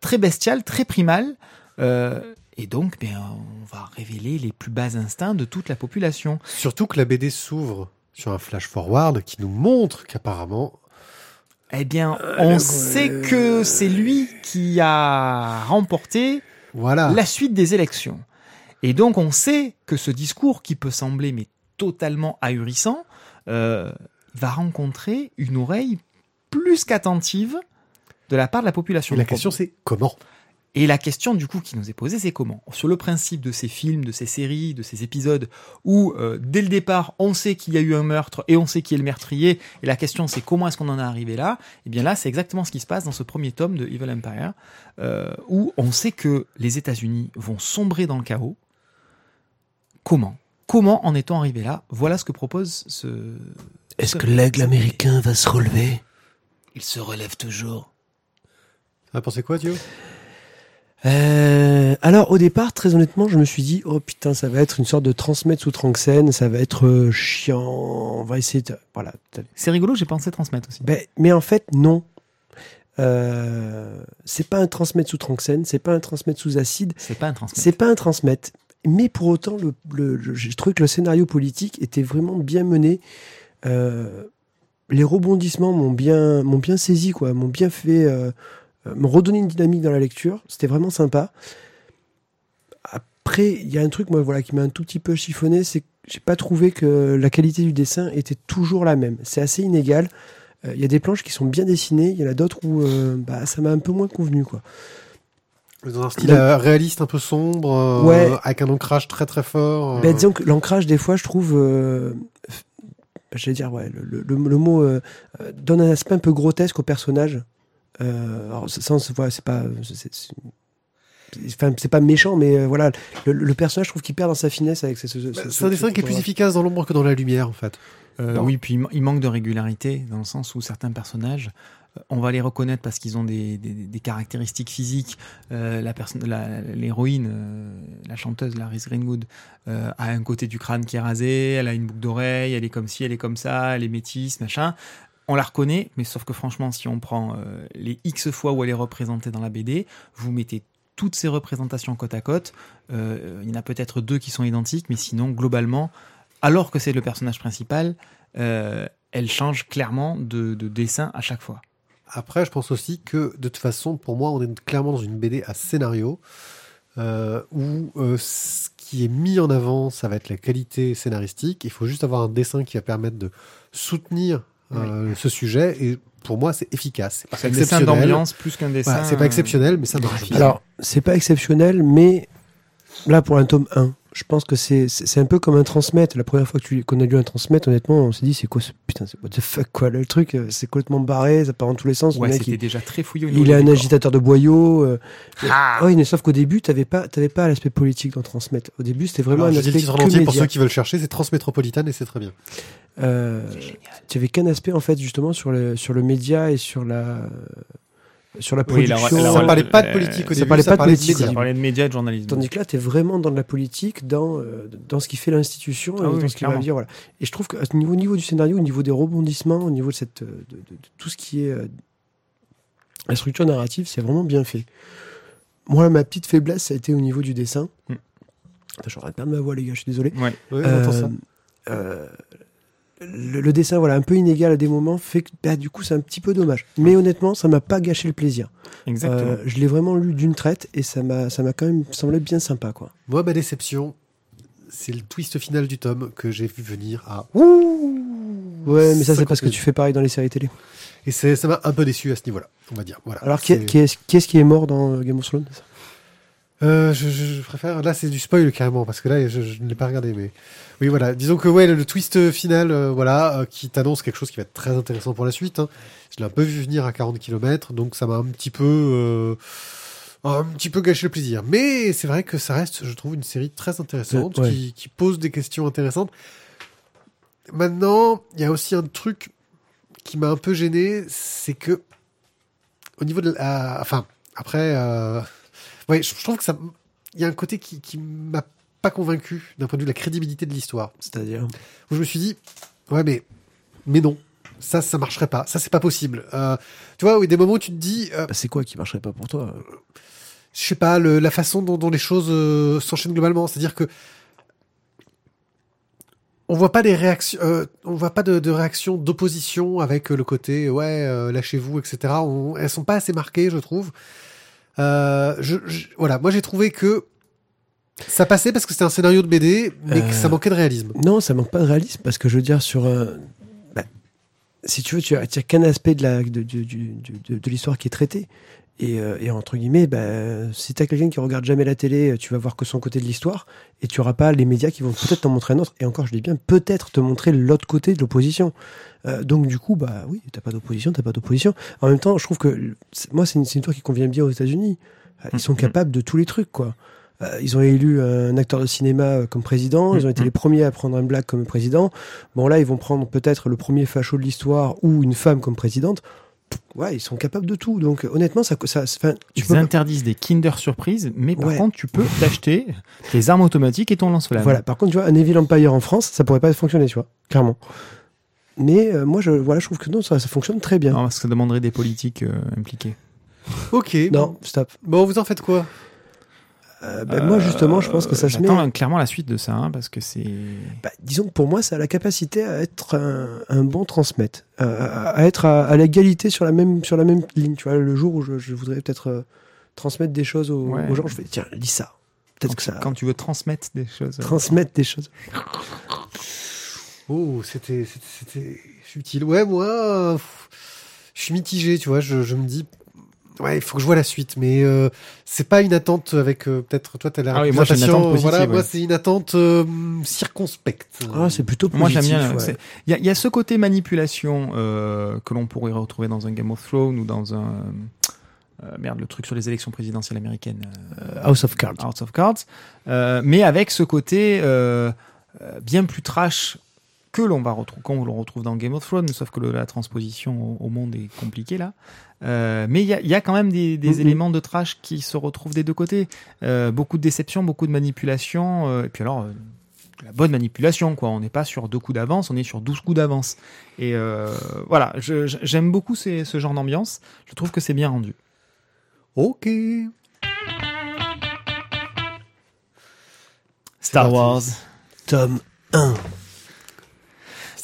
très bestial, très primal. Euh, Et donc, ben, on va révéler les plus bas instincts de toute la population. Surtout que la BD s'ouvre sur un flash forward qui nous montre qu'apparemment Eh bien, on sait que c'est lui qui a remporté voilà la suite des élections. Et donc, on sait que ce discours, qui peut sembler mais totalement ahurissant, euh, va rencontrer une oreille plus qu'attentive de la part de la population. Et la question c'est comment? Et la question du coup qui nous est posée, c'est comment? Sur le principe de ces films, de ces séries, de ces épisodes, où euh, dès le départ, on sait qu'il y a eu un meurtre et on sait qui est le meurtrier, et la question c'est comment est-ce qu'on en est arrivé là? Eh bien là, c'est exactement ce qui se passe dans ce premier tome de Evil Empire, euh, où on sait que les États-Unis vont sombrer dans le chaos. Comment? Comment en est-on arrivé là? Voilà ce que propose ce... Est-ce ce- que l'aigle américain va se relever? Il se relève toujours. T'as pensé quoi Thio Euh, alors au départ, très honnêtement, je me suis dit oh putain, ça va être une sorte de transmettre sous Tranxène, ça va être euh, chiant. On va essayer de voilà. C'est rigolo, j'ai pensé transmettre aussi. Ben, mais en fait non. Euh, c'est pas un transmettre sous Tranxène, c'est pas un transmettre sous acide, C'est pas un transmettre. c'est pas un transmettre. Mais pour autant, le, le, le- trouvé que le scénario politique était vraiment bien mené. Euh, les rebondissements m'ont bien, m'ont bien saisi, quoi, m'ont bien fait, euh, m'ont redonné une dynamique dans la lecture. C'était vraiment sympa. Après, il y a un truc, moi, voilà, qui m'a un tout petit peu chiffonné, c'est que j'ai pas trouvé que la qualité du dessin était toujours la même. C'est assez inégal. Euh, Il y a des planches qui sont bien dessinées, il y en a d'autres où euh, bah, ça m'a un peu moins convenu, quoi. Dans un style euh, réaliste un peu sombre, Ouais. avec un ancrage très très fort. Ben, disons que l'ancrage, des fois, je trouve. Ben, J'allais dire, ouais, le, le- le- le mot euh, donne un aspect un peu grotesque au personnage. Euh, alors, ça, ça, on se voit, c'est pas. c'est- c'est- c'est- Enfin, c'est pas méchant, mais euh, voilà, le, le personnage, je trouve qu'il perd dans sa finesse avec ce. ce- bah, ce- c'est un dessin ce- qui est plus ce- efficace dans l'ombre que dans la lumière en fait. Euh, oui, puis il ma- il manque de régularité dans le sens où certains personnages, on va les reconnaître parce qu'ils ont des, des- des caractéristiques physiques. Euh, la personne, la- l'héroïne, euh, la chanteuse, la Reese Greenwood, euh, a un côté du crâne qui est rasé, elle a une boucle d'oreille, elle est comme ci, elle est comme ça, elle est métisse, machin. On la reconnaît, mais sauf que franchement, si on prend euh, les X fois où elle est représentée dans la BD, vous mettez toutes ces représentations côte à côte. euh, il y en a peut-être deux qui sont identiques, mais sinon, globalement, alors que c'est le personnage principal, euh, elle change clairement de, de dessin à chaque fois. Après, je pense aussi que de toute façon, pour moi, on est clairement dans une BD à scénario où ce qui est mis en avant, ça va être la qualité scénaristique. Il faut juste avoir un dessin qui va permettre de soutenir euh, ce sujet. Et pour moi, c'est efficace. C'est pas C'est un dessin d'ambiance plus qu'un dessin. Voilà, c'est pas exceptionnel, mais ça marche bien. Alors, c'est pas exceptionnel, mais là, pour un tome 1, je pense que c'est c'est c'est un peu comme un transmettre. La première fois que tu- qu'on a lu un transmettre, honnêtement, on s'est dit, c'est quoi ce putain, c'est what the fuck, quoi. Le truc, euh, c'est complètement barré, ça part dans tous les sens. Ouais, le mec, c'était il, déjà très fouillé il est un agitateur de boyaux. euh, Ah. oui, mais sauf qu'au début, t'avais pas, t'avais pas l'aspect politique dans transmettre. Au début, c'était vraiment Alors, un je dis aspect que en pour ceux qui veulent chercher, c'est Transmétropolitane et c'est très bien. Euh, tu avais qu'un aspect en fait justement sur le sur le média et sur la sur la Oui, la- production. la- ça la- parlait pas de euh, politique au ça début, parlait ça pas de parlait de politique. On parlait de médias et de journalisme. Tandis que là, tu es vraiment dans de la politique, dans, euh, dans ce qui fait l'institution, Ah et oui, dans ce qui va dire. Voilà. Et je trouve qu'au niveau, au niveau du scénario, au niveau des rebondissements, au niveau de, cette, euh, de, de- de tout ce qui est euh, la structure narrative, c'est vraiment bien fait. Moi, ma petite faiblesse, ça a été au niveau du dessin. Hmm. Attends, Je suis en train de perdre ma voix, les gars, je suis désolé. Ouais. Oui, on entend ça. Euh, euh, le, le dessin, voilà, un peu inégal à des moments, fait que bah, du coup, c'est un petit peu dommage. Mais honnêtement, ça m'a pas gâché le plaisir. Exactement. Euh, je l'ai vraiment lu d'une traite et ça m'a, ça m'a quand même semblé bien sympa, quoi. Moi, ma déception, c'est le twist final du tome que j'ai vu venir à. Ouais, mais ça, c'est parce que tu fais pareil dans les séries télé. Et ça m'a un peu déçu à ce niveau-là, on va dire. Voilà. Alors, qui, est, qui, est, qui est-ce qui est mort dans Game of Thrones Euh, je, je- je préfère. Là, c'est du spoil carrément parce que là, je, je ne l'ai pas regardé, mais oui, voilà. Disons que ouais, le, le twist final, euh, voilà, euh, qui t'annonce quelque chose qui va être très intéressant pour la suite. hein. Je l'ai un peu vu venir à 40 km, donc ça m'a un petit peu, euh, un petit peu gâché le plaisir. Mais c'est vrai que ça reste, je trouve, une série très intéressante Euh, ouais. qui, qui pose des questions intéressantes. Maintenant, il y a aussi un truc qui m'a un peu gêné, c'est que au niveau de la, enfin, après. Ouais, je je trouve que ça. Il y a un côté qui, qui m'a pas convaincu d'un point de vue de la crédibilité de l'histoire. C'est-à-dire Où je me suis dit, ouais, mais, mais non. Ça, ça marcherait pas. Ça, c'est pas possible. Euh, tu vois, oui, des moments où tu te dis, euh, bah, C'est quoi qui marcherait pas pour toi? je sais pas, le, la façon dont, dont les choses euh, s'enchaînent globalement. C'est-à-dire que on voit pas des réactions, euh, on voit pas de, de réaction d'opposition avec le côté ouais euh, lâchez-vous etc. On, elles sont pas assez marquées, je trouve. Euh, je, je- voilà, moi j'ai trouvé que ça passait parce que c'était un scénario de BD, mais que ça Euh, manquait de réalisme. Non, ça manque pas de réalisme parce que je veux dire sur un- bah, si tu veux, tu as, tu as qu'un aspect de la de, de, de l'histoire qui est traité. Et, euh, et entre guillemets, bah, si t'as quelqu'un qui regarde jamais la télé, tu vas voir que son côté de l'histoire et tu auras pas les médias qui vont peut-être t'en montrer un autre. Et encore, je dis bien, peut-être te montrer l'autre côté de l'opposition. Euh, donc du coup, bah oui, t'as pas d'opposition, t'as pas d'opposition. En même temps, je trouve que moi, c'est une, une histoire qui convient bien aux États-Unis. Euh, Ils sont Mhm. capables de tous les trucs, quoi. Euh, ils ont élu un acteur de cinéma euh, comme président. Ils ont été Mhm. les premiers à prendre un black comme président. Bon, là, ils vont prendre peut-être le premier facho de l'histoire ou une femme comme présidente. Ouais, ils sont capables de tout. Donc, honnêtement, ça, ça, tu Ils peux pas- interdisent des Kinder Surprise, mais par Ouais. contre, tu peux t'acheter tes armes automatiques et ton lance-flamme. Voilà. Par contre, tu vois, un Evil Empire en France, ça pourrait pas fonctionner, tu vois, clairement. Mais euh, moi, je, voilà, je trouve que non, ça, ça fonctionne très bien. Non, parce que ça demanderait des politiques euh, impliqués. Ok. Non, stop. Bon, vous en faites quoi? Euh, ben, moi, justement, je pense que ça se met. Clairement la suite de ça, hein, parce que c'est. Bah, disons que pour moi, ça a la capacité à être un, un bon transmettre, à, être à, à l'égalité sur la même sur la même ligne. Tu vois, le jour où je, je voudrais peut-être euh, transmettre des choses aux, Ouais. aux gens, je fais tiens, lis ça. Peut-être Quand, que ça quand tu veux transmettre des choses. transmettre des choses. Oh, c'était, utile. Ouais, moi, je suis mitigé, tu vois. Je, je me dis, ouais, il faut que je vois la suite, mais euh, c'est pas une attente avec euh, peut-être toi, t'as l'air Ah oui, moi, j'ai une attente positive, Voilà, moi, c'est une attente euh, circonspecte. Ah, c'est plutôt positif. Moi j'aime bien. ouais. Il y, a- il y a ce côté manipulation euh, que l'on pourrait retrouver dans un Game of Thrones ou dans un euh, merde le truc sur les élections présidentielles américaines, euh, House of Cards. House of Cards, euh, mais avec ce côté euh, euh, bien plus trash que l'on va retrouver qu'on l'on retrouve dans Game of Thrones, sauf que le- la transposition au, au monde est compliquée là. Euh, mais il y a, il y a quand même des, des Mhm. éléments de trash qui se retrouvent des deux côtés. Euh, beaucoup de déception, beaucoup de manipulation, euh, et puis alors la bonne manipulation, quoi. On n'est pas sur deux coups d'avance, on est sur 12 coups d'avance. Et voilà, j'aime beaucoup ces- ce genre d'ambiance. Je trouve que c'est bien rendu. Ok. Star. Wars. Tome 1.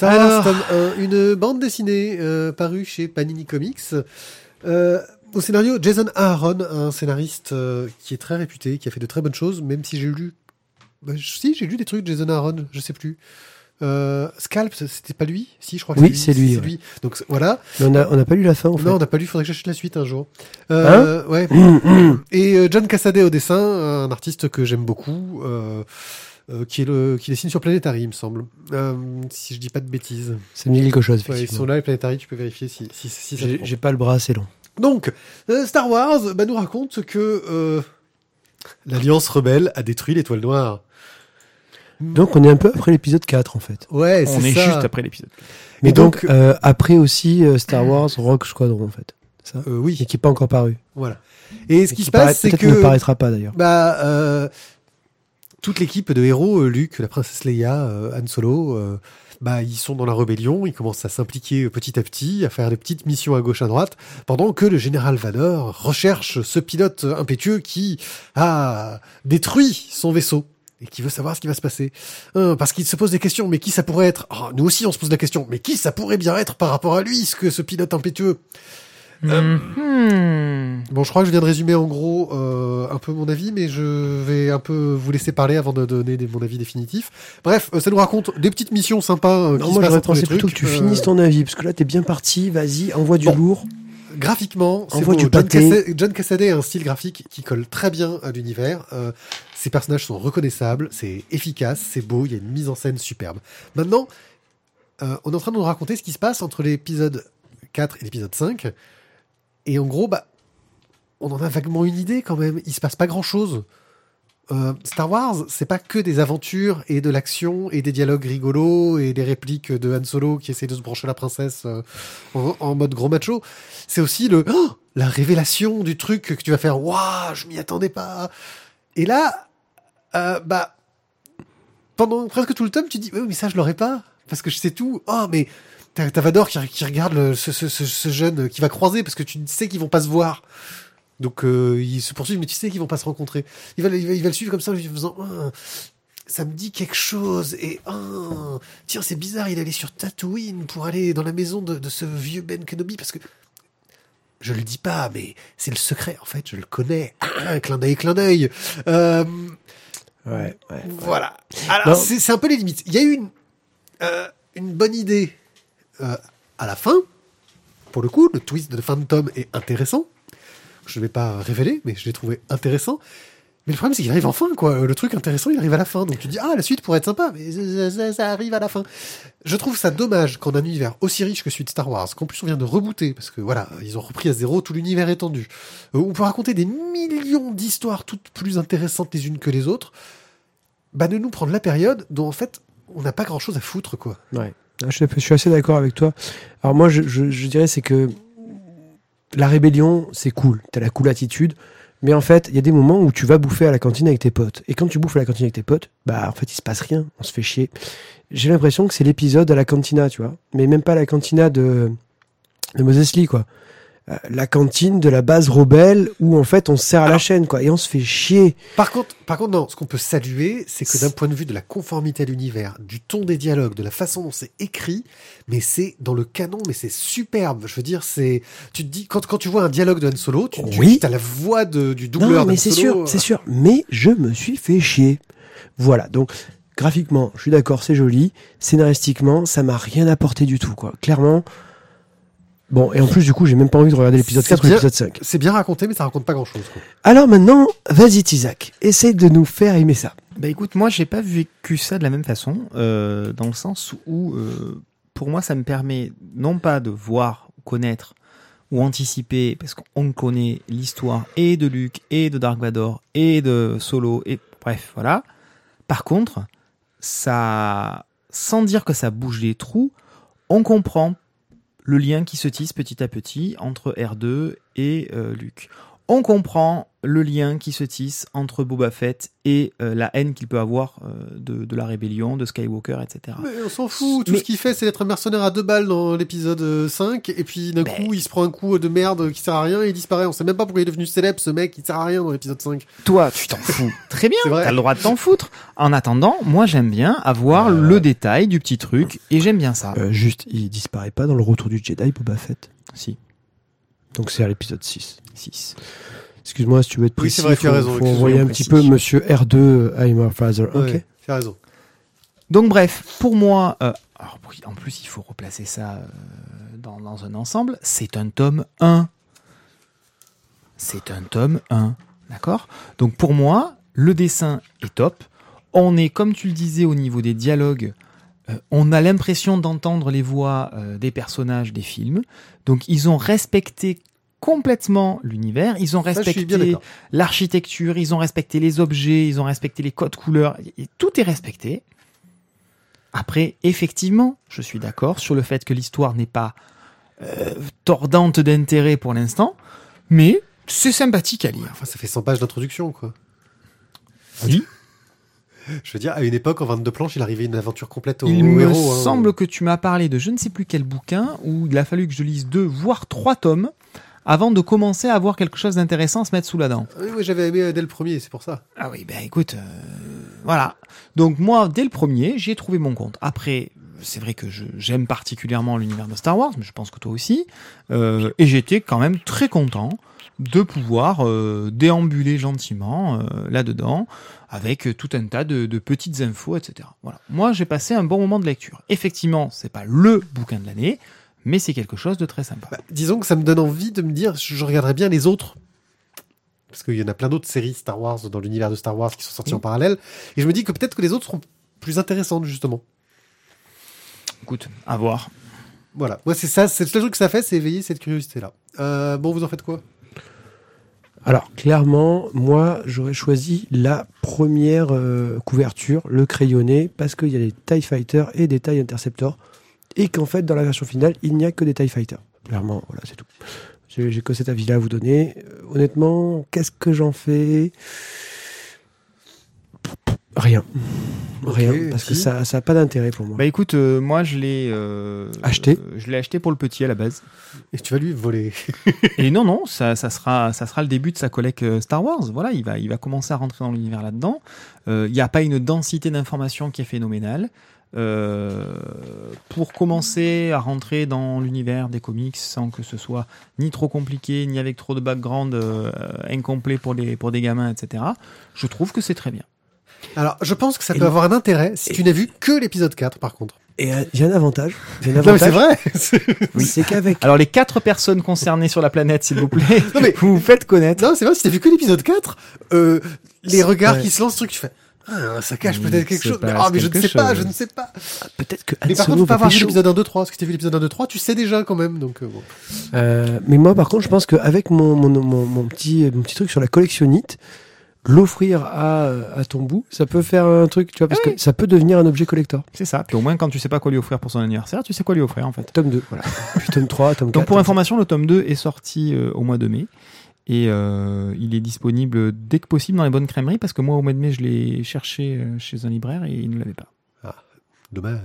Star Wars Alors. tome 1, une bande dessinée euh, parue chez Panini Comics. Euh, au scénario, Jason Aaron, un scénariste euh, qui est très réputé, qui a fait de très bonnes choses, même si j'ai lu... Bah, si, j'ai lu des trucs de Jason Aaron, je sais plus. Euh, Scalp, c'était pas lui? Si, je crois que Oui, c'est lui, C'est ouais. lui. Donc voilà. Mais on n'a pas lu la fin, en fait. Non, on n'a pas lu, faudrait que j'achète la suite un jour. Hein ouais. Et John Cassaday au dessin, un artiste que j'aime beaucoup, euh, euh, qui, est le, qui dessine sur Planetary, il me semble. Euh, si je dis pas de bêtises. Ça me dit quelque chose, Ouais, ils sont là, les Planetary, tu peux vérifier si, si, si ça J'ai pas le bras assez long. Donc, euh, Star Wars bah, nous raconte que euh, l'Alliance rebelle a détruit l'étoile noire. Donc, on est un peu après l'épisode 4, en fait. Ouais, On c'est est ça. juste après l'épisode. Mais Et donc, donc- euh, après aussi euh, Star Wars Rock Squadron, en fait. Ça Euh, oui, Et qui n'est pas encore paru. voilà. Et ce qui se passe, c'est peut-être que ne paraîtra pas, d'ailleurs. bah, euh, toute l'équipe de héros, euh, Luke, la princesse Leia, euh, Han Solo, euh, bah, ils sont dans la rébellion, ils commencent à s'impliquer petit à petit, à faire des petites missions à gauche à droite, pendant que le général Vador recherche ce pilote impétueux qui a détruit son vaisseau et qui veut savoir ce qui va se passer. Parce qu'il se pose des questions, mais qui ça pourrait être? Ah, Nous aussi, on se pose la question, mais qui ça pourrait bien être par rapport à lui, ce que ce pilote impétueux? Euh, Mhm. Bon, je crois que je viens de résumer en gros euh, un peu mon avis, mais je vais un peu vous laisser parler avant de donner des- mon avis définitif. Bref, euh, ça nous raconte des petites missions sympas euh, qui Non, se moi, passent j'aurais entre pensé plutôt que trucs. tu Euh, finisses ton avis, parce que là, t'es bien parti. Vas-y, envoie du Bon. lourd. Graphiquement, c'est beau. du John. Cassaday, John Cassaday a un style graphique qui colle très bien à l'univers. Euh, ses personnages sont reconnaissables, c'est efficace, c'est beau, il y a une mise en scène superbe. Maintenant, euh, on est en train de nous raconter ce qui se passe entre l'épisode 4 et l'épisode 5. Et en gros, bah, on en a vaguement une idée quand même. Il se passe pas grand chose. Star Wars, c'est pas que des aventures et de l'action et des dialogues rigolos et des répliques de Han Solo qui essaie de se brancher la princesse euh, en, mode gros macho. C'est aussi le oh, la révélation du truc que tu vas faire. Waouh, je m'y attendais pas. Et là, euh, bah pendant presque tout le tome, tu dis mais ça je l'aurais pas parce que je sais tout. Oh, mais t'as Vador qui, qui regarde le- ce, ce, ce, ce jeune qui va croiser parce que tu sais qu'ils vont pas se voir. Donc euh, ils se poursuivent, mais tu sais qu'ils vont pas se rencontrer. Il va, il va, il va le suivre comme ça en lui faisant. Ah, ça me dit quelque chose et ah, tiens c'est bizarre il allait sur Tatooine pour aller dans la maison de, de ce vieux Ben Kenobi parce que je le dis pas mais c'est le secret en fait je le connais ah, clin d'œil clin d'œil euh, Ouais, ouais. voilà. Alors, c'est c'est un peu les limites. Il y a eu une, euh, une bonne idée euh, à la fin. Pour le coup, le twist de Phantom est intéressant. Je ne vais pas révéler, mais je l'ai trouvé intéressant. Mais le problème, c'est qu'il arrive enfin, quoi. Le truc intéressant, il arrive à la fin. Donc tu dis, ah, la suite pourrait être sympa, mais ça, arrive à la fin. Je trouve ça dommage qu'en un univers aussi riche que celui de Star Wars, qu'en plus on vient de rebooter, parce que voilà, ils ont repris à zéro tout l'univers étendu, euh, on peut raconter des millions d'histoires toutes plus intéressantes les unes que les autres, bah de nous prendre la période dont en fait on n'a pas grand chose à foutre, quoi. Ouais. Ah, Je suis, assez d'accord avec toi. Alors moi, je, dirais c'est que la rébellion, c'est cool. T'as la cool attitude. Mais en fait, il y a des moments où tu vas bouffer à la cantine avec tes potes. Et quand tu bouffes à la cantine avec tes potes, bah en fait, il se passe rien. On se fait chier. J'ai l'impression que c'est l'épisode à la cantina, tu vois. Mais même pas la cantina de, de Moses Lee, quoi. Euh, La cantine de la base rebelle où en fait on se serre à la chaîne, quoi. Et on se fait chier. Par contre, par contre, non, ce qu'on peut saluer, c'est que d'un point de vue de la conformité à l'univers, du ton des dialogues, de la façon dont c'est écrit, mais c'est dans le canon, mais c'est superbe. Je veux dire, c'est, tu te dis, quand, quand tu vois un dialogue de Han Solo, tu, tu Oui. as la voix de, du doubleur Non, mais c'est sûr, c'est sûr. Mais je me suis fait chier. Voilà. Donc, graphiquement, je suis d'accord, c'est joli. Scénaristiquement, ça m'a rien apporté du tout, quoi. Clairement. Bon, et en plus, du coup, j'ai même pas envie de regarder l'épisode C'est 4 ou l'épisode 5. C'est bien raconté, mais ça raconte pas grand chose, Alors maintenant, vas-y, Tizak. Essaye de nous faire aimer ça. Bah écoute, moi j'ai pas vécu ça de la même façon, euh, dans le sens où euh, pour moi ça me permet non pas de voir, connaître ou anticiper, parce qu'on connaît l'histoire et de Luke et de Dark Vador et de Solo et bref voilà. Par contre, ça, sans dire que ça bouge des trous, on comprend le lien qui se tisse petit à petit entre R2 et euh, Luke. On comprend le lien qui se tisse entre Boba Fett et euh, la haine qu'il peut avoir euh, de, de la rébellion, de Skywalker, etc. Mais on s'en fout. Tout Mais- ce qu'il fait, c'est d'être un mercenaire à deux balles dans l'épisode euh, 5. Et puis d'un Ben. coup, il se prend un coup de merde qui sert à rien et il disparaît. On sait même pas pourquoi il est devenu célèbre, ce mec. Il sert à rien dans l'épisode 5. Toi, tu t'en fous. Très bien, t'as le droit de t'en foutre. En attendant, moi j'aime bien avoir Euh. le détail du petit truc et j'aime bien ça. Euh, juste, il disparaît pas dans le retour du Jedi, Boba Fett? Si, Donc c'est à l'épisode 6. 6. Excuse-moi si tu veux être Oui, précis. c'est vrai, tu as raison, Faut envoyer un précis. petit peu Monsieur R2, I'm father. Ok. Ouais, tu as raison. Donc bref, pour moi, euh, alors, oui, en plus il faut replacer ça euh, dans, dans un ensemble, c'est un tome 1. C'est un tome 1, d'accord? Donc pour moi, le dessin est top. On est, comme tu le disais, au niveau des dialogues, euh, on a l'impression d'entendre les voix euh, des personnages des films. Donc ils ont respecté complètement l'univers, ils ont respecté l'architecture, ils ont respecté les objets, ils ont respecté les codes couleurs, et tout est respecté. Après, effectivement, je suis d'accord sur le fait que l'histoire n'est pas euh, tordante d'intérêt pour l'instant, mais c'est sympathique à lire. Enfin, ça fait 100 pages d'introduction, quoi. Oui. Je veux dire, à une époque, en 22 planches, il arrivait une aventure complète au, Il au me héros. hein. semble que tu m'as parlé de je ne sais plus quel bouquin où il a fallu que je lise deux, voire trois tomes avant de commencer à avoir quelque chose d'intéressant à se mettre sous la dent. Oui, oui, j'avais aimé euh, dès le premier, c'est pour ça. Ah oui, ben écoute, euh, voilà. Donc moi, dès le premier, j'ai trouvé mon compte. Après, c'est vrai que j'aime particulièrement l'univers de Star Wars, mais je pense que toi aussi. Euh, et j'étais quand même très content de pouvoir euh, déambuler gentiment euh, là-dedans avec tout un tas de, de petites infos, etc. Voilà. Moi, j'ai passé un bon moment de lecture. Effectivement, c'est pas le bouquin de l'année, mais c'est quelque chose de très sympa. Bah, disons que ça me donne envie de me dire, je, je regarderais bien les autres. Parce qu'il y en a plein d'autres séries Star Wars dans l'univers de Star Wars qui sont sorties Oui. en parallèle. Et je me dis que peut-être que les autres seront plus intéressantes, justement. Écoute, à voir. Voilà. Moi, c'est ça, c'est le seul truc que ça fait, c'est éveiller cette curiosité-là. Euh, bon, vous en faites quoi? Alors, clairement, moi, j'aurais choisi la première euh, couverture, le crayonné, parce qu'il y a des TIE Fighters et des TIE Interceptors, et qu'en fait, dans la version finale, il n'y a que des TIE Fighters. Clairement, voilà, c'est tout. J'ai que cet avis-là à vous donner. Euh, honnêtement, qu'est-ce que j'en fais? Rien. Rien. Parce que ça, ça a pas d'intérêt pour moi. Bah écoute, euh, moi je l'ai euh, Acheté. euh, je l'ai acheté pour le petit à la base. Et tu vas lui voler. Et non, non, ça, ça, sera, ça sera le début de sa collecte Star Wars. Voilà, il va, il va commencer à rentrer dans l'univers là-dedans. Euh, Il n'y a pas une densité d'informations qui est phénoménale. Euh, pour commencer à rentrer dans l'univers des comics sans que ce soit ni trop compliqué, ni avec trop de background euh, incomplet pour, les, pour des gamins, etc., je trouve que c'est très bien. Alors, je pense que ça Et peut avoir un intérêt si et- tu n'as vu que l'épisode 4, par contre. Et euh, il y a un avantage. Il y a un Non, mais c'est vrai. C'est qu'avec. Alors les quatre personnes concernées sur la planète, s'il vous plaît, Non, mais- vous vous faites connaître. non, c'est vrai, si t'as vu que l'épisode 4, euh, les regards Ouais. qui se lancent, ce truc, tu fais, ah, ça cache peut-être quelque chose. pas Ah, mais je ne sais pas, je ne sais pas. Peut-être que Mais par contre, avoir vu pécho. l'épisode 1, 2, 3, parce que tu as vu l'épisode 1, 2, 3, tu sais déjà quand même, donc euh, bon. Euh, mais moi, par contre, je pense qu'avec mon, mon, mon, mon petit, mon petit truc sur la collectionnite, l'offrir à, à ton bout, ça peut faire un truc, tu vois, parce Oui. que ça peut devenir un objet collector. C'est ça. Puis au moins, quand tu sais pas quoi lui offrir pour son anniversaire, tu sais quoi lui offrir en fait. Tome 2, voilà. Puis tome 3, tome 4. Donc pour information, le tome 2 est sorti euh, au mois de mai. Et euh, il est disponible dès que possible dans les bonnes crèmeries parce que moi au mois de mai je l'ai cherché euh, chez un libraire et il ne l'avait pas. Dommage.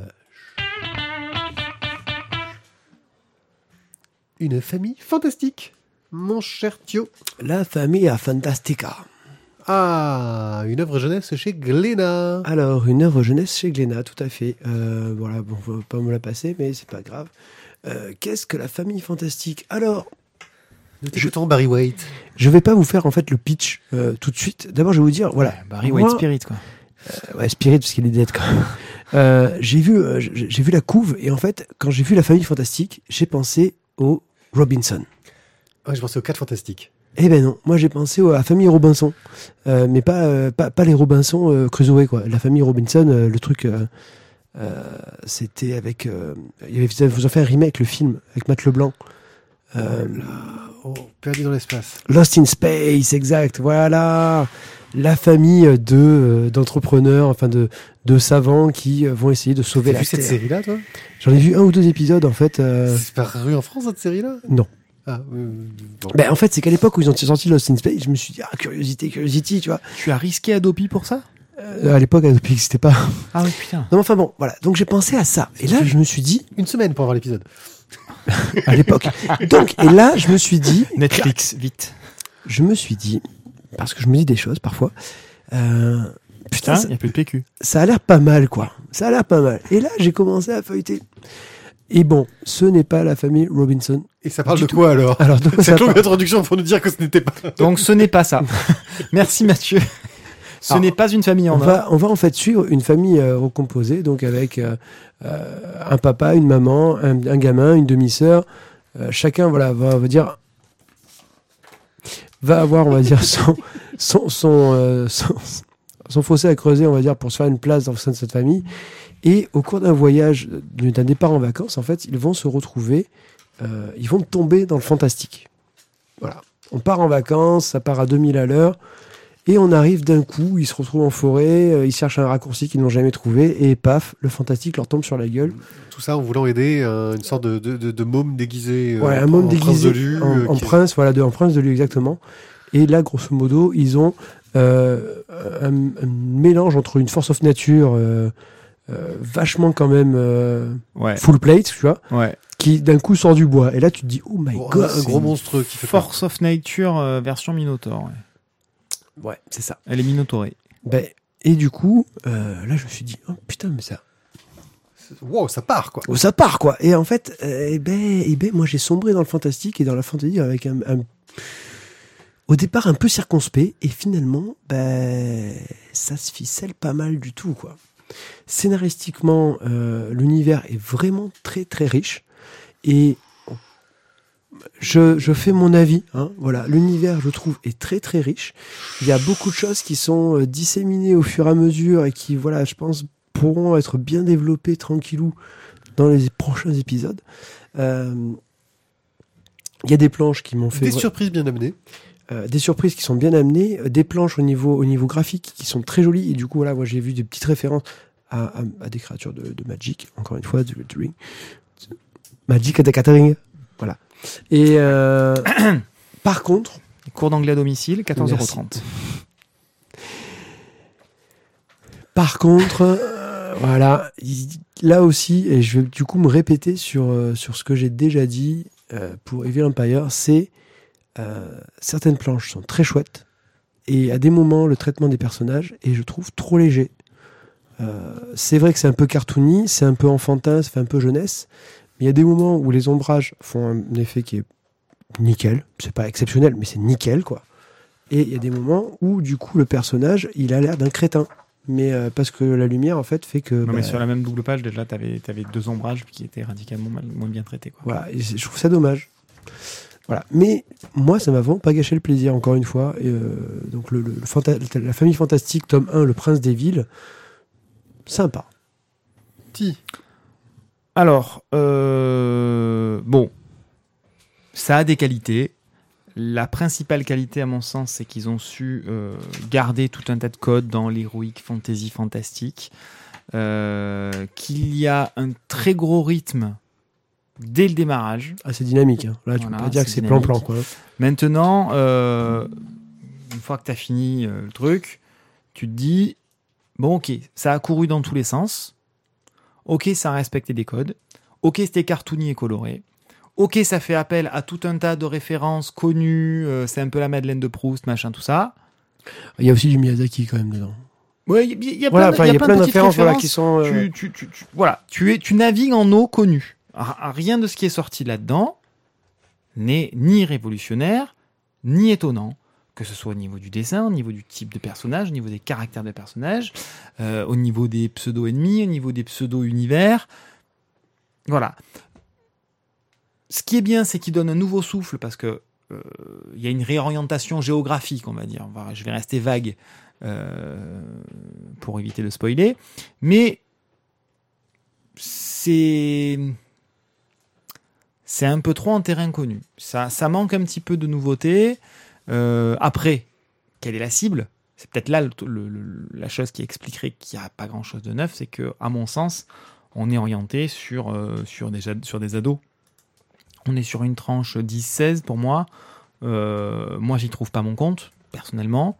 Une famille fantastique, mon cher Thio. La famille a Fantastica. Ah, une œuvre jeunesse chez Glénat. Alors, une œuvre jeunesse chez Glénat, tout à fait. Euh, voilà, bon, on va pas me la passer, mais c'est pas grave. Euh, Qu'est-ce que la famille fantastique? Alors, Nous t'écoutons Barry White. je vais pas vous faire en fait le pitch euh, tout de suite. D'abord, je vais vous dire, voilà. Barry Moi- White Spirit quoi. Euh, ouais, Spirit, parce qu'il est dead quand même. Euh, j'ai vu, j'ai vu la couve, et en fait, quand j'ai vu la famille fantastique, j'ai pensé au Robinson. Ouais, je pensais aux 4 fantastiques. Eh ben non, moi j'ai pensé à la famille Robinson, Euh, mais pas, euh, pas pas les Robinson euh, Crusoe quoi. La famille Robinson, le truc, c'était avec, il avait, vous en fait un remake le film avec Matt Leblanc. Euh, Oh, perdu dans l'espace. Lost in Space, exact. Voilà, la famille de euh, d'entrepreneurs, enfin de de savants qui vont essayer de sauver T'as la vu cette série-là, toi? J'en ai vu un ou deux épisodes en fait. euh, C'est paru en France, cette série-là? Non. Ah, euh, bon. Ben, en fait, c'est qu'à l'époque où ils ont sorti Lost in Space, je me suis dit ah curiosité, curiosity, tu vois. Tu as risqué Adopi pour ça? Euh, à l'époque, Adobe n'existait pas. Ah oui putain. Non, mais enfin bon, voilà. Donc j'ai pensé à ça. Et là, je me suis dit, Une semaine pour avoir l'épisode. À l'époque. Donc, et là, je me suis dit, Netflix vite. je me suis dit, parce que je me dis des choses parfois. Euh, putain, il n'y a plus de PQ. ça a l'air pas mal, quoi. Ça a l'air pas mal. Et là, j'ai commencé à feuilleter. Et bon, ce n'est pas la famille Robinson. Et ça parle de tout. quoi alors? Alors, de quoi ça Cette longue introduction pour nous dire que ce n'était pas. Donc ce n'est pas ça. Merci Mathieu. Ce n'est pas une famille on en or. va, on va en fait suivre une famille euh, recomposée, donc avec euh, euh, un papa, une maman, un, un gamin, une demi-sœur. Euh, chacun, voilà, va, va dire, va avoir, on va dire, son, son, son, son, son fossé à creuser, on va dire, pour se faire une place dans le sein de cette famille. Et au cours d'un voyage, d'un départ en vacances, en fait, ils vont se retrouver, ils vont tomber dans le fantastique. Voilà. On part en vacances, ça part à 2000 à l'heure. Et on arrive d'un coup, ils se retrouvent en forêt, euh, ils cherchent un raccourci qu'ils n'ont jamais trouvé, et paf, le fantastique leur tombe sur la gueule. Tout ça en voulant aider euh, une sorte de, de, de, de môme déguisé. euh, ouais, un en- môme en prince déguisé de Lu, en, euh, en qui- prince, voilà, de, en prince de lui exactement. Et là, grosso modo, ils ont euh, un, un mélange entre une force of nature euh, euh, vachement quand même euh, Ouais. full plate, tu vois, Ouais. qui d'un coup sort du bois. Et là, tu te dis, oh my Oh, god, un gros monstre qui fait peur. Force of Nature euh, version Minotaur. ouais. Ouais, c'est ça. Elle est minotaurée. Ben, et du coup, euh, là, je me suis dit, oh putain, mais ça, Wow, ça part quoi. Oh, ça part quoi. Et en fait, euh, eh ben, eh ben, moi j'ai sombré dans le fantastique et dans la fantasy avec un, un- au départ un peu circonspect et finalement, ben, ça se ficelle pas mal du tout quoi. Scénaristiquement, euh, l'univers est vraiment très très riche et je, je fais mon avis. Hein, voilà, l'univers, je trouve, est très très riche. Il y a beaucoup de choses qui sont euh, disséminées au fur et à mesure et qui, voilà, je pense, pourront être bien développées tranquillou dans les prochains épisodes. Euh, Il y a des planches qui m'ont fait Des surprises bien amenées. euh, des surprises qui sont bien amenées, des planches au niveau au niveau graphique qui sont très jolies et du coup voilà, moi j'ai vu des petites références à, à- à des créatures de, de Magic, encore une fois, du The Ring. Magic the Gathering. Voilà. Et euh, par contre, Cours d'anglais à domicile, 14,30€. Par contre, euh, voilà, il- là aussi, et je vais du coup me répéter sur, euh, sur ce que j'ai déjà dit euh, pour Evil Empire, c'est certaines planches sont très chouettes et à des moments le traitement des personnages est, je trouve, trop léger. Euh, c'est vrai que c'est un peu cartoony, c'est un peu enfantin, ça fait un peu jeunesse, mais il y a des moments où les ombrages font un effet qui est nickel. C'est pas exceptionnel, mais c'est nickel, quoi. Et il y a des moments où, du coup, le personnage, il a l'air d'un crétin. Mais euh, parce que la lumière, en fait, fait que. Non, bah, mais sur la même double page, déjà, t'avais avais deux ombrages qui étaient radicalement mal- moins bien traités. Quoi. Voilà, et je trouve ça dommage. Voilà. Mais moi, ça m'a vraiment pas gâché le plaisir, encore une fois. Et, euh, donc, le, le- le fanta- la famille fantastique, tome 1, Le Prince des Villes, sympa. Ti. Alors, euh, bon, ça a des qualités. La principale qualité, à mon sens, c'est qu'ils ont su euh, garder tout un tas de codes dans l'héroïque fantasy fantastique. Euh, qu'il y a un très gros rythme dès le démarrage. Assez dynamique. hein. Là, tu Voilà, peux pas dire que c'est plan-plan. Maintenant, une fois que tu as fini le truc, tu te dis, bon ok, ça a couru dans tous les sens. Ok, ça a respecté des codes. Ok, c'était cartoony et coloré. Ok, ça fait appel à tout un tas de références connues. euh, c'est un peu la Madeleine de Proust, machin, tout ça. Il y a aussi du Miyazaki, quand même, dedans. Ouais, il y, a- y plein de- y a plein références, voilà, qui sont. euh, tu, tu, tu, tu- voilà, tu, es, tu navigues en eau connue. Rien de ce qui est sorti là-dedans n'est ni révolutionnaire, ni étonnant. Que ce soit au niveau du dessin, au niveau du type de personnage, au niveau des caractères de personnages, euh, au niveau des pseudo-ennemis, au niveau des pseudo-univers. Voilà. Ce qui est bien, c'est qu'il donne un nouveau souffle parce que euh, il y a une réorientation géographique, on va dire. Je vais rester vague euh, pour éviter de spoiler. Mais c'est c'est un peu trop en terrain connu. Ça, ça manque un petit peu de nouveauté. Euh, après, quelle est la cible? C'est peut-être là la chose qui expliquerait qu'il n'y a pas grand-chose de neuf, c'est que, à mon sens, on est orienté sur, euh, des, ados. On est sur une tranche 10-16 pour moi. Euh, moi, j'y trouve pas mon compte, personnellement.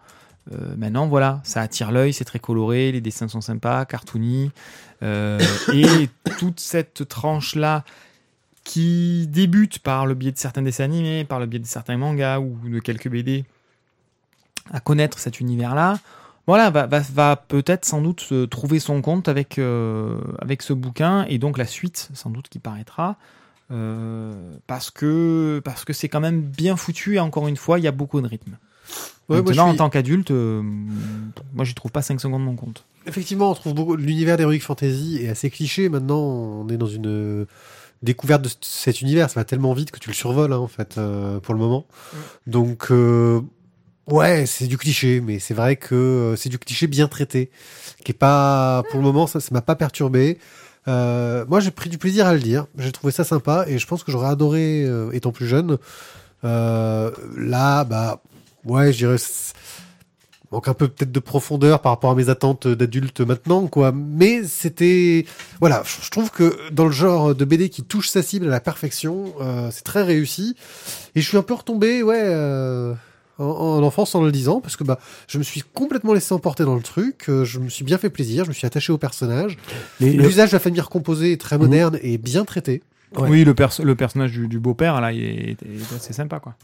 Maintenant, voilà, ça attire l'œil, c'est très coloré, les dessins sont sympas, cartoony. Et toute cette tranche-là qui débute par le biais de certains dessins animés, par le biais de certains mangas ou de quelques BD, à connaître cet univers-là, voilà, va, va, va peut-être sans doute trouver son compte avec, euh, avec ce bouquin et donc la suite, sans doute, qui paraîtra. euh, parce que parce que c'est quand même bien foutu et encore une fois il y a beaucoup de rythme. Ouais, moi, Maintenant je en tant qu'adulte, euh, moi j'y trouve pas 5 secondes mon compte. Effectivement, on trouve beaucoup. L'univers d'Heroic Fantasy est assez cliché. Maintenant, on est dans une découverte de cet univers. Ça va tellement vite que tu le survoles, hein, en fait, euh, pour le moment. Donc, euh, ouais, c'est du cliché, mais c'est vrai que euh, c'est du cliché bien traité, qui est pas, pour le moment, ça, ça m'a pas perturbé. Euh, moi, j'ai pris du plaisir à le lire. J'ai trouvé ça sympa et je pense que j'aurais adoré euh, étant plus jeune. Euh, là, bah, ouais, je dirais manque un peu peut-être de profondeur par rapport à mes attentes d'adulte maintenant, quoi. Mais c'était, voilà, je trouve que dans le genre de BD qui touche sa cible à la perfection, euh, c'est très réussi. Et je suis un peu retombé, ouais, euh, en, en enfance en le disant, parce que bah, je me suis complètement laissé emporter dans le truc. euh, je me suis bien fait plaisir, je me suis attaché au personnage. L'usage de la famille recomposée est très moderne et bien traité. Ouais. Oui, le, perso- le personnage du, du beau-père là, il est, est assez sympa quoi.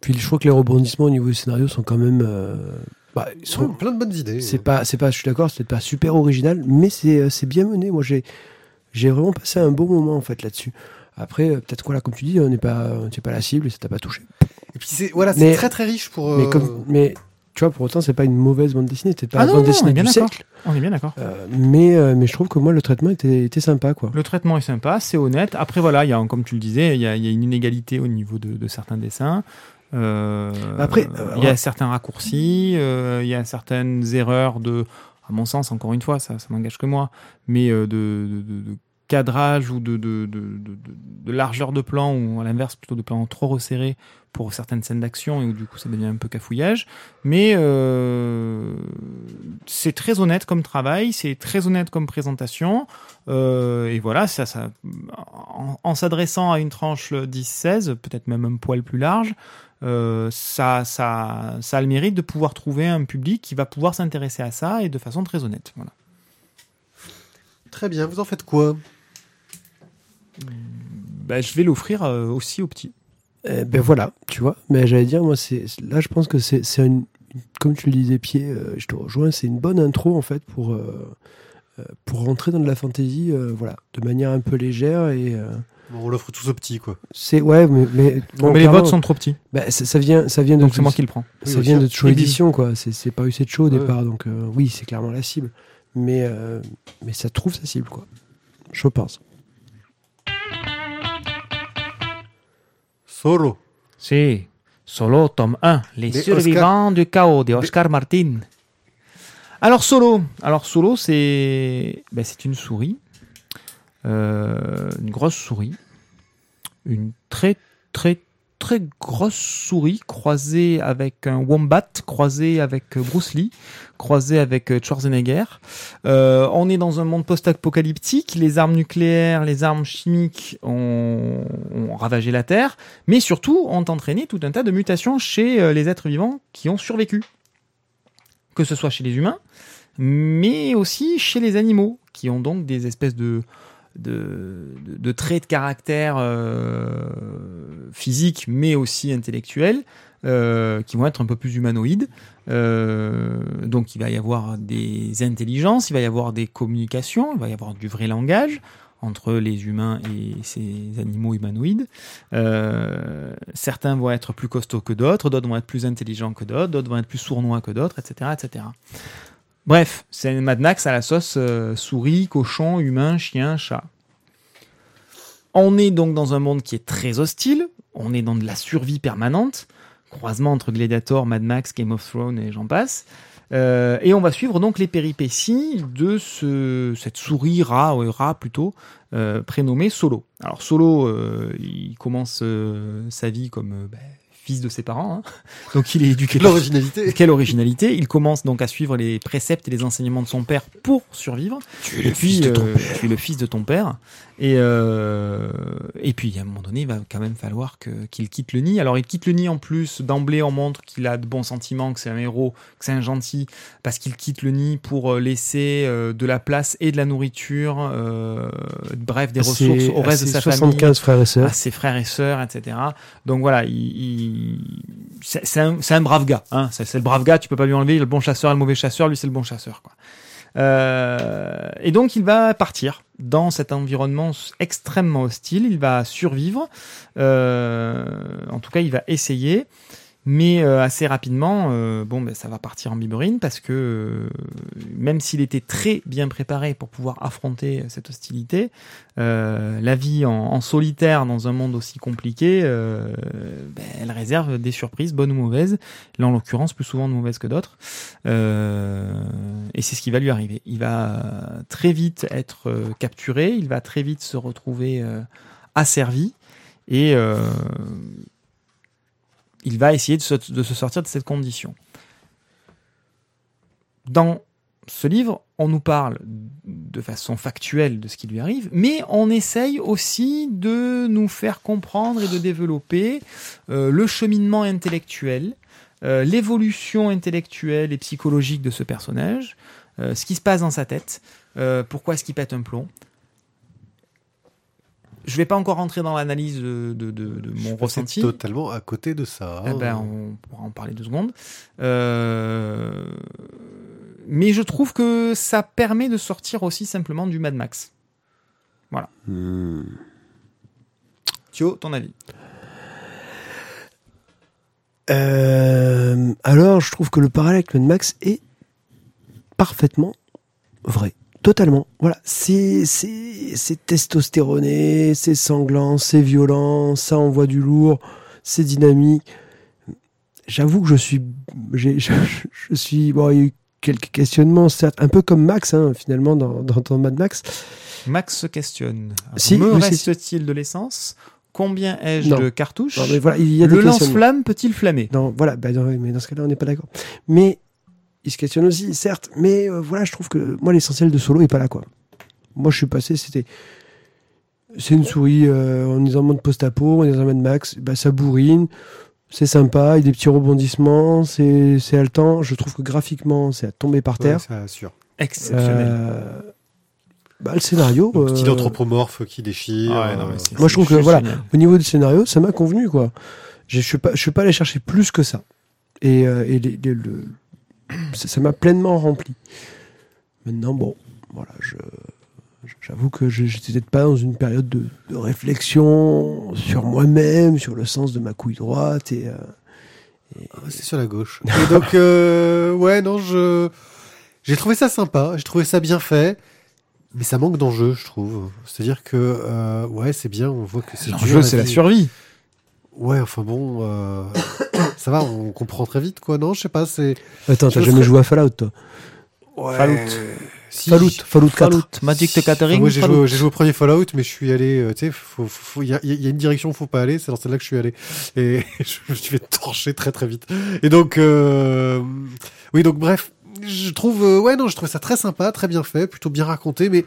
Puis je trouve que les rebondissements au niveau du scénario sont quand même. euh, bah, ils sont, plein de bonnes idées. C'est pas, c'est pas, je suis d'accord, c'est peut-être pas super original, mais c'est, euh, c'est bien mené. Moi, j'ai, j'ai vraiment passé un bon moment en fait là-dessus. Après, euh, peut-être quoi là, comme tu dis, on n'est pas, on pas la cible et ça t'a pas touché. Et puis c'est voilà, c'est très très riche pour. Mais euh, comme, mais tu vois, pour autant, c'est pas une mauvaise bande dessinée. C'est pas Ah la non, bande non, dessinée on est bien du d'accord. siècle. On est bien d'accord. Euh, mais, euh, mais je trouve que moi, le traitement était, était sympa, quoi. Le traitement est sympa, c'est honnête. Après voilà, il y a, comme tu le disais, il y a, y a une inégalité au niveau de, de certains dessins. Euh, Après, il y a certains raccourcis, il y a certaines erreurs de, à mon sens, encore une fois, ça, ça n'engage que moi, mais de, de- de- de cadrage ou de, de, de, de- largeur de plan ou à l'inverse plutôt de plans trop resserrés pour certaines scènes d'action et où du coup ça devient un peu cafouillage. Mais euh, c'est très honnête comme travail, c'est très honnête comme présentation. Euh, et voilà, ça, ça, en, en s'adressant à une tranche 10-16, peut-être même un poil plus large, euh, ça, ça, ça a le mérite de pouvoir trouver un public qui va pouvoir s'intéresser à ça et de façon très honnête. Voilà. Très bien, vous en faites quoi? Bah, je vais l'offrir euh, aussi au petit. Eh ben voilà, tu vois. Mais j'allais dire, moi, c'est là, je pense que c'est une, comme tu le disais, pied, euh, je te rejoins, c'est une bonne intro en fait pour euh, euh, pour rentrer dans de la fantasy, euh, voilà, de manière un peu légère et euh, Bon, On l'offre tous au petit, quoi. c'est ouais, mais mais, bon, mais les votes sont trop petits, bah, ça, ça vient, ça vient de donc c'est moi qui le prends. Oui, ça aussi, vient de Show. Édition, quoi. C'est c'est pas eu cette show au Ouais. départ, donc euh, oui, c'est clairement la cible. Mais euh, mais ça trouve sa cible, quoi. Je pense. Solo. Si, Solo, tome 1, Les survivants du chaos de Oscar Martin. Alors Solo, alors Solo, c'est ben, c'est une souris, Euh, une grosse souris, une très très très grosse souris croisée avec un wombat, croisée avec euh, Bruce Lee, croisée avec euh, Schwarzenegger. Euh, on est dans un monde post-apocalyptique, les armes nucléaires, les armes chimiques ont, ont ravagé la Terre mais surtout ont entraîné tout un tas de mutations chez les êtres vivants qui ont survécu. Que ce soit chez les humains, mais aussi chez les animaux, qui ont donc des espèces de, de, traits de caractère euh, physiques, mais aussi intellectuels, euh, qui vont être un peu plus humanoïdes. Euh, donc il va y avoir des intelligences, il va y avoir des communications, il va y avoir du vrai langage entre les humains et ces animaux humanoïdes. Certains vont être plus costauds que d'autres, d'autres vont être plus intelligents que d'autres, d'autres vont être plus sournois que d'autres, etc., etc. Bref, c'est Mad Max à la sauce euh, souris, cochon, humain, chien, chat. On est donc dans un monde qui est très hostile, on est dans de la survie permanente, croisement entre Gladiator, Mad Max, Game of Thrones et j'en passe. Euh, et on va suivre donc les péripéties de ce, cette souris rat, ou rat plutôt, euh, prénommé Solo. Alors Solo, euh, il commence euh, sa vie comme euh, ben, fils de ses parents, hein. donc il est éduqué. par- L'originalité. Quelle originalité Il commence donc à suivre les préceptes et les enseignements de son père pour survivre. Tu Et puis, euh, tu es le fils de ton père. Et, euh, et puis, à un moment donné, il va quand même falloir que- qu'il quitte le nid. Alors, il quitte le nid en plus. D'emblée, on montre qu'il a de bons sentiments, que c'est un héros, que c'est un gentil, parce qu'il quitte le nid pour euh, laisser euh, de la place et de la nourriture, euh, bref, des ressources au reste de sa famille. 75 frères et sœurs. à ses frères et sœurs, etc. Donc voilà, il, il- c'est c'est un, c'est un brave gars. Hein. C'est c'est le brave gars, tu peux pas lui enlever le bon chasseur et le mauvais chasseur, lui c'est le bon chasseur. Quoi. Euh, et donc il va partir dans cet environnement extrêmement hostile, il va survivre, euh, en tout cas il va essayer, mais euh, assez rapidement, euh, bon, ben, ça va partir en biberine parce que euh, même s'il était très bien préparé pour pouvoir affronter cette hostilité, la vie en, solitaire dans un monde aussi compliqué, ben, elle réserve des surprises, bonnes ou mauvaises. Là, en l'occurrence, plus souvent de mauvaises que d'autres. Et c'est ce qui va lui arriver. Il va très vite être capturé, il va très vite se retrouver asservi et il va essayer de se, sortir de cette condition. Dans ce livre, on nous parle de façon factuelle de ce qui lui arrive, mais on essaye aussi de nous faire comprendre et de développer euh, le cheminement intellectuel, euh, l'évolution intellectuelle et psychologique de ce personnage, euh, ce qui se passe dans sa tête, pourquoi est-ce qu'il pète un plomb. Je vais pas encore rentrer dans l'analyse de, de- de- de mon ressenti. totalement à côté de ça. Eh ben, on pourra en parler deux secondes. Euh, Mais je trouve que ça permet de sortir aussi simplement du Mad Max. Hmm. Thio, ton avis? Euh, alors, je trouve que le parallèle avec Mad Max est parfaitement vrai. Totalement. Voilà. C'est, c'est, c'est testostéroné, c'est sanglant, c'est violent, ça envoie du lourd, c'est dynamique. J'avoue que je suis, je, je suis, bon, il y a eu quelques questionnements, certes, un peu comme Max, hein, finalement, dans, dans, dans Mad Max. Max se questionne. Si, Me reste-t-il de l'essence? Combien ai-je de cartouches? Non, mais voilà, il y a Le lance-flamme peut-il flammer? Non, voilà, bah, non, mais dans ce cas-là, on n'est pas d'accord. Mais il se questionne aussi, certes, mais euh, voilà, je trouve que moi, l'essentiel de Solo est pas là, quoi. Moi, je suis passé, c'était. C'est une souris, euh, on est en mode post-apo, on est dans un Mad Max, bah, ça bourrine, c'est sympa, il y a des petits rebondissements, c'est c'est haletant. Je trouve que graphiquement, c'est à tomber par terre. ça assure. Exceptionnel. Euh, bah, le scénario. Donc, Style euh, anthropomorphe qui déchire. Ouais, non, mais c'est- Moi, je trouve que, voilà. génial. au niveau du scénario, ça m'a convenu, quoi. Je suis pas, je suis pas allé chercher plus que ça. Et, euh, et les- les- le, ça m'a pleinement rempli. Maintenant, bon, voilà, je, j'avoue que je- j'étais peut-être pas dans une période de, de réflexion sur moi-même, sur le sens de ma couille droite et. euh, Ah, C'est sur la gauche. Et donc, euh, ouais, non, je, j'ai trouvé ça sympa, j'ai trouvé ça bien fait, mais ça manque d'enjeu, je trouve. C'est-à-dire que, euh, ouais, c'est bien, on voit que c'est dur, L'enjeu, c'est la vie. survie. Ouais, enfin bon, euh, ça va, on comprend très vite, quoi, non, je sais pas, c'est. Attends, t'as jamais joué à Fallout, toi Ouais. Fallout. Si. Fallout, Fallout 4. Fallout, Magic the Gathering. moi, j'ai joué, au premier Fallout, mais je suis allé, euh, tu sais, y a, il y a une direction où faut pas aller, c'est dans celle-là que je suis allé. Et je me suis fait torcher très très vite. Et donc, euh, oui, donc bref, je trouve, euh, ouais, non, je trouve ça très sympa, très bien fait, plutôt bien raconté, mais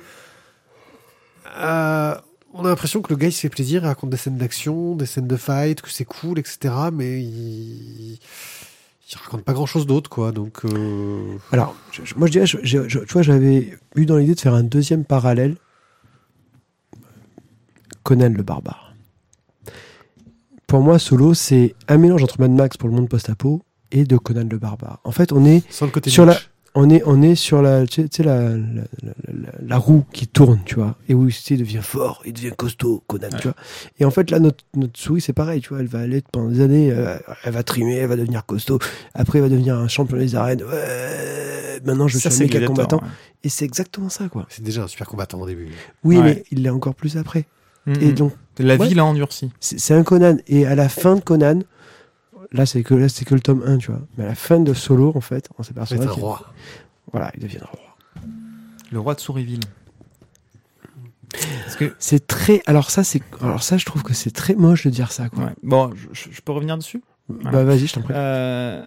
euh, on a l'impression que le gars il se fait plaisir, il raconte des scènes d'action, des scènes de fight, que c'est cool, etc. Mais il, il raconte pas grand-chose d'autre, quoi. Donc, euh, Alors, je- moi je dirais, je- je- je- tu vois, j'avais eu dans l'idée de faire un deuxième parallèle. Conan le barbare. Pour moi, Solo, c'est un mélange entre Mad Max pour le monde post-apo et de Conan le barbare. En fait, on est, sans le côté Sur la-. On est, on est sur la, tu sais, la, la, la- la- la roue qui tourne, tu vois, et où il devient fort, il devient costaud, Conan, tu vois. Et en fait, là, notre, notre souris, c'est pareil, tu vois, elle va aller pendant des années, euh, elle va trimer, elle va devenir costaud. Après, elle va devenir un champion des arènes. Ouais, maintenant, je Ça, suis c'est un méga combattant. ouais. Et c'est exactement ça, quoi. C'est déjà un super combattant au début. Oui, Ouais. mais il l'est encore plus après. Mhm. Et donc, La Ouais. vie l'a endurci. c'est c'est un Conan. Et à la fin de Conan, là, c'est que, là, c'est que le tome 1, tu vois. Mais à la fin de Solo, en fait, on s'aperçoit qu'il roi. voilà, il deviendra roi. Le roi de Souriville. Parce que, C'est très. Alors ça, c'est. Alors ça, je trouve que c'est très moche de dire ça. Quoi. ouais. Bon, je, je peux revenir dessus? Bah vas-y, je t'en prie. Euh,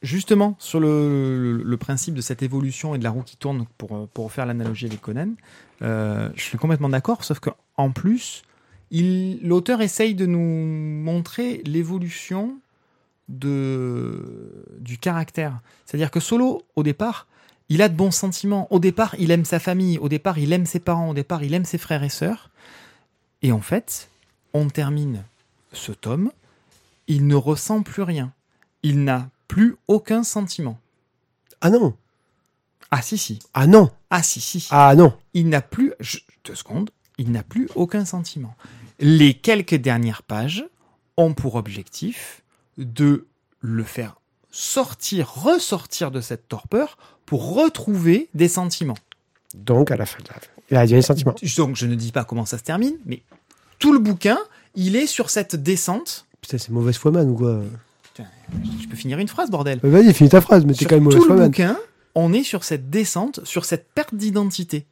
justement, sur le, le- le principe de cette évolution et de la roue qui tourne, pour, euh, pour faire l'analogie avec Conan, euh, je suis complètement d'accord, sauf qu'en plus, il- l'auteur essaye de nous montrer l'évolution de, du caractère. C'est-à-dire que Solo, au départ, il a de bons sentiments. Au départ, il aime sa famille. Au départ, il aime ses parents. Au départ, il aime ses frères et sœurs. Et en fait, on termine ce tome. Il ne ressent plus rien. Il n'a plus aucun sentiment. Ah non. Ah si, si. Ah non. Ah si, si. Ah non. Il n'a plus... je- Deux secondes. Il n'a plus aucun sentiment. Les quelques dernières pages ont pour objectif de le faire sortir, ressortir de cette torpeur pour retrouver des sentiments. Donc à la fin, il a des sentiments. Donc je ne dis pas comment ça se termine, mais tout le bouquin, il est sur cette descente. Putain, c'est mauvaise foi man ou quoi? Je peux finir une phrase, bordel. Vas-y, finis ta phrase, mais t'es quand même mauvaise tout foi le man. bouquin, on est sur cette descente, sur cette perte d'identité.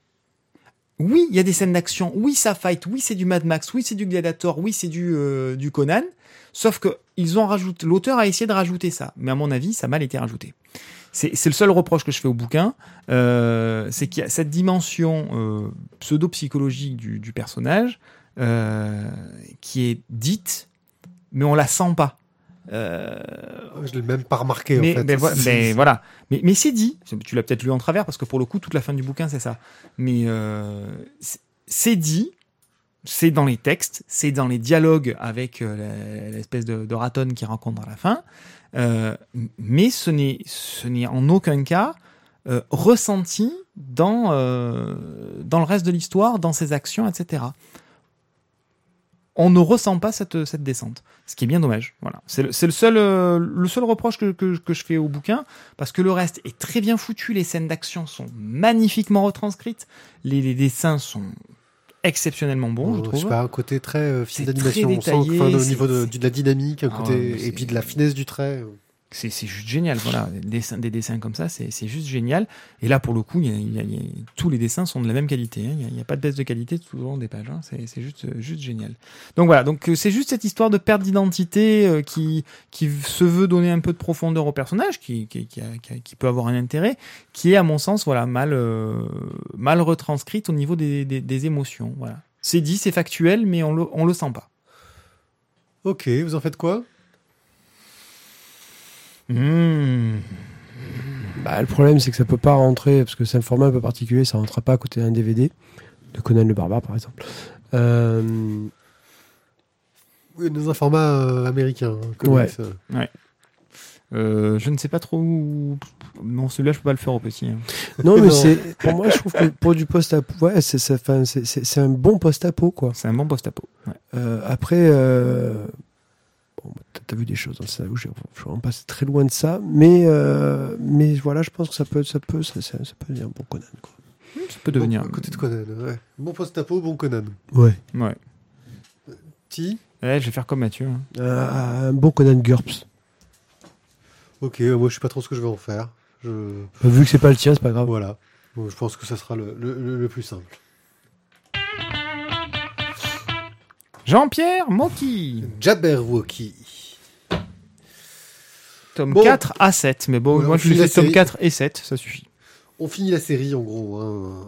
Oui, il y a des scènes d'action. Oui, ça fight. Oui, c'est du Mad Max. Oui, c'est du Gladiator. Oui, c'est du, euh, du Conan. Sauf que ils ont rajouté, l'auteur a essayé de rajouter ça. Mais à mon avis, ça a mal été rajouté. C'est le seul reproche que je fais au bouquin. euh, c'est qu'il y a cette dimension euh, pseudo-psychologique du, du personnage euh, qui est dite, mais on la sent pas. Euh, Je l'ai même pas remarqué, mais, en fait. mais vo- C'est- mais voilà. Mais, mais c'est dit. Tu l'as peut-être lu en travers parce que pour le coup, toute la fin du bouquin, c'est ça. Mais euh, c'est dit. C'est dans les textes, c'est dans les dialogues avec euh, l'espèce de, de raton qui rencontre à la fin. Euh, mais ce n'est, ce n'est en aucun cas euh, ressenti dans, dans le reste de l'histoire, dans ses actions, etc. On ne ressent pas cette, cette descente, ce qui est bien dommage. Voilà, c'est le, le seul, le seul reproche que, que, que je fais au bouquin, parce que le reste est très bien foutu. Les scènes d'action sont magnifiquement retranscrites, les, les dessins sont exceptionnellement bons, je Euh, trouve. C'est pas un côté très euh, film d'animation. très On sent enfin, au niveau de, la dynamique, un Ah côté, et puis de la finesse du trait. C'est juste génial, voilà. Des dessins, des dessins comme ça, c'est juste génial. Et là, pour le coup, y a- y a- tous les dessins sont de la même qualité. hein. Il n'y a, pas de baisse de qualité tout au long des pages. hein. C'est juste, juste génial. Donc voilà, donc c'est juste cette histoire de perte d'identité euh, qui, qui se veut donner un peu de profondeur au personnage, qui, peut avoir un intérêt, qui est à mon sens voilà mal, euh, mal retranscrite au niveau des émotions. Voilà. C'est dit, c'est factuel, mais on le, on le sent pas. Ok, vous en faites quoi? Mmh. Bah, le problème, c'est que ça peut pas rentrer, parce que c'est un format un peu particulier, ça rentrera pas à côté d'un DVD, de Conan le Barbare, par exemple. Euh, Oui, dans un format euh, américain. hein, comics, Ouais. euh. Euh, je ne sais pas trop où... Non, celui-là, je peux pas le faire au petit. hein. Non, mais Non. c'est, pour moi, je trouve que pour du post-apo, ouais, c'est, un bon post-apo, quoi. C'est un bon post-apo. Ouais. Euh, après, euh, bon, bah, t'as, vu des choses dans le scénario, je je vraiment passé très loin de ça, mais, euh, mais voilà, je pense que ça peut, ça peut, ça, ça, ça peut devenir un bon Conan, quoi. Ça peut devenir. Bon, côté de Conan, ouais. Bon post-apo, bon Conan. Ouais. Ouais. Ti Ouais, je vais faire comme Mathieu. hein. Euh, un bon Conan GURPS. Ok, euh, moi je sais pas trop ce que je vais en faire. Je... Bah, vu que c'est pas le tien, c'est pas grave. Voilà. Bon, je pense que ça sera le- le plus simple. Jean-Pierre Moki. Jabberwocky. Tome Bon. 4 à 7. Mais bon, moi, je fais la tome série. 4 et 7, ça suffit. On finit la série en gros. hein.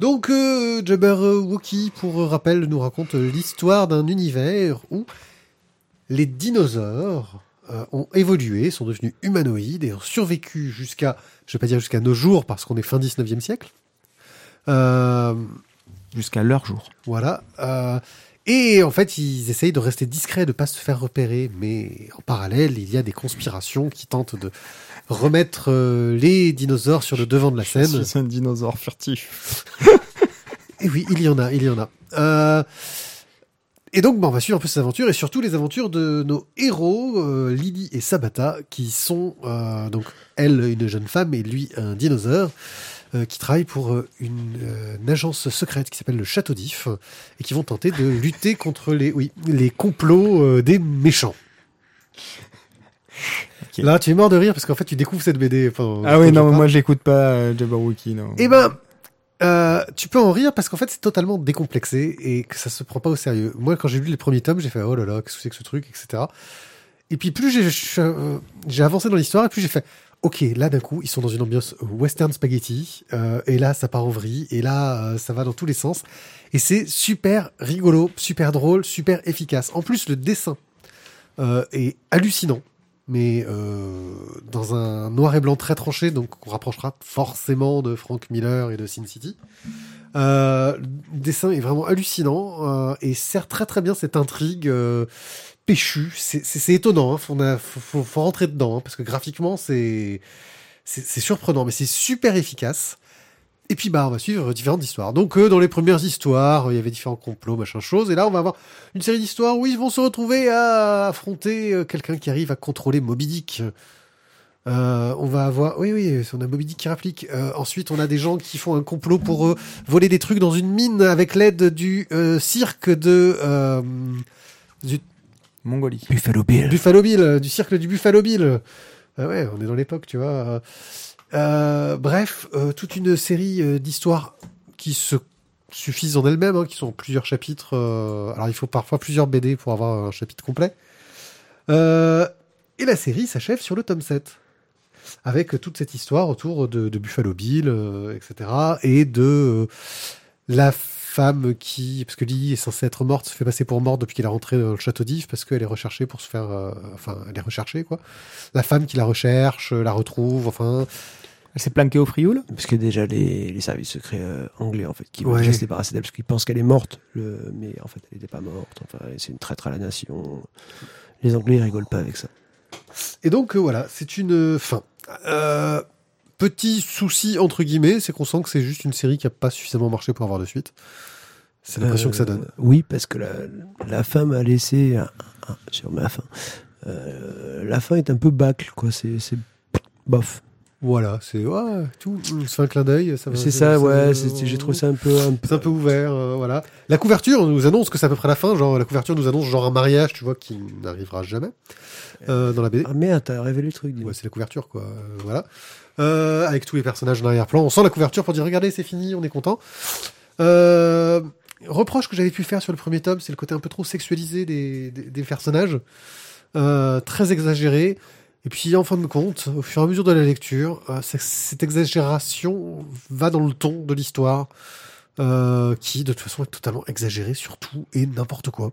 Donc euh, Jabberwocky, pour rappel, nous raconte l'histoire d'un univers où les dinosaures euh, ont évolué, sont devenus humanoïdes et ont survécu jusqu'à, je vais pas dire jusqu'à nos jours parce qu'on est fin 19e siècle. Euh, Jusqu'à leur jour. Voilà. euh, et en fait, ils essayent de rester discrets, de pas se faire repérer. Mais en parallèle, il y a des conspirations qui tentent de remettre euh, les dinosaures sur le devant de la scène. un dinosaure furtif. Et oui, il y en a, il y en a. Euh, et donc, bah, on va suivre un peu ces aventures et surtout les aventures de nos héros, euh, Lily et Sabata, qui sont euh, donc elle une jeune femme et lui un dinosaure, euh, qui travaillent pour euh, une, euh, une agence secrète qui s'appelle le Château d'If et qui vont tenter de lutter contre les, oui, les complots des méchants. Là, tu es mort de rire parce qu'en fait, tu découvres cette BD. pendant- Ah oui, non, moi, j'écoute pas Jabberwocky, non. Eh ben, euh, tu peux en rire parce qu'en fait, c'est totalement décomplexé et que ça se prend pas au sérieux. Moi, quand j'ai lu les premiers tomes, j'ai fait oh là là, qu'est-ce que c'est que ce truc, etc. Et puis plus j'ai avancé dans l'histoire et plus j'ai fait ok, là d'un coup, ils sont dans une ambiance western spaghetti euh, et là, ça part en vrille et là, euh, ça va dans tous les sens et c'est super rigolo, super drôle, super efficace. En plus, le dessin euh, est hallucinant. Mais dans un noir et blanc très tranché, donc on rapprochera forcément de Frank Miller et de Sin City. Le dessin est vraiment hallucinant et sert très très bien cette intrigue euh, péchue. C'est- étonnant, hein, faut, rentrer dedans hein, parce que graphiquement c'est surprenant, mais c'est super efficace. Et puis bah on va suivre différentes histoires. Donc euh, dans les premières histoires, il y avait différents complots, machin chose. Et là on va avoir une série d'histoires où ils vont se retrouver à affronter euh, quelqu'un qui arrive à contrôler Moby Dick. Euh, on va avoir, oui, oui, on a Moby Dick qui réplique. Euh, ensuite, on a des gens qui font un complot pour euh, voler des trucs dans une mine avec l'aide du euh, cirque de euh, Mongolie. Buffalo Bill. Buffalo Bill, euh, du cirque du Buffalo Bill. Ah ouais, on est dans l'époque, tu vois. Euh, euh, bref, euh, toute une série euh, d'histoires qui se suffisent en elles-mêmes, hein, qui sont en plusieurs chapitres. euh, alors, il faut parfois plusieurs BD pour avoir un chapitre complet. Euh, et la série s'achève sur le tome 7. Avec toute cette histoire autour de, de Buffalo Bill, euh, etc. Et de euh, la femme qui, parce que Lily est censée être morte, se fait passer pour morte depuis qu'elle est rentrée dans le château d'If, parce qu'elle est recherchée pour se faire, euh, enfin, elle est recherchée, quoi. La femme qui la recherche, la retrouve, enfin, Elle s'est planquée au Frioul? Parce que déjà, les, les services secrets euh, anglais, en fait, qui Ouais. vont déjà se débarrasser d'elle parce qu'ils pensent qu'elle est morte, le- mais en fait, elle n'était pas morte. Enfin, c'est une traître à la nation. Les Anglais, ils rigolent pas avec ça. Et donc euh, voilà, c'est une fin. Euh, petit souci entre guillemets, c'est qu'on sent que c'est juste une série qui a pas suffisamment marché pour avoir de suite. C'est l'impression Euh, que ça donne. Oui, parce que la, la fin m'a laissé un- un- sur ma fin. Euh, la fin est un peu bâcle, quoi. C'est c'est bof. Voilà, c'est ouais, tout. Fait un clin d'œil. C'est ça, ouais. c'est- J'ai trouvé ça un peu, un peu. C'est un peu ouvert, euh, voilà. La couverture nous annonce que c'est à peu près la fin. Genre la couverture nous annonce genre un mariage, tu vois, qui n'arrivera jamais euh, dans la BD. Ah merde, t'as révélé le truc. Ouais, c'est la couverture, quoi. Euh, voilà. Euh, avec tous les personnages en arrière-plan. On sent la couverture pour dire, regardez, c'est fini, on est content. Euh, reproche que j'avais pu faire sur le premier tome, c'est le côté un peu trop sexualisé des, des, des personnages. Euh, très exagéré. Et puis, en fin de compte, au fur et à mesure de la lecture, euh, cette exagération va dans le ton de l'histoire. euh, qui de toute façon est totalement exagéré sur tout et n'importe quoi.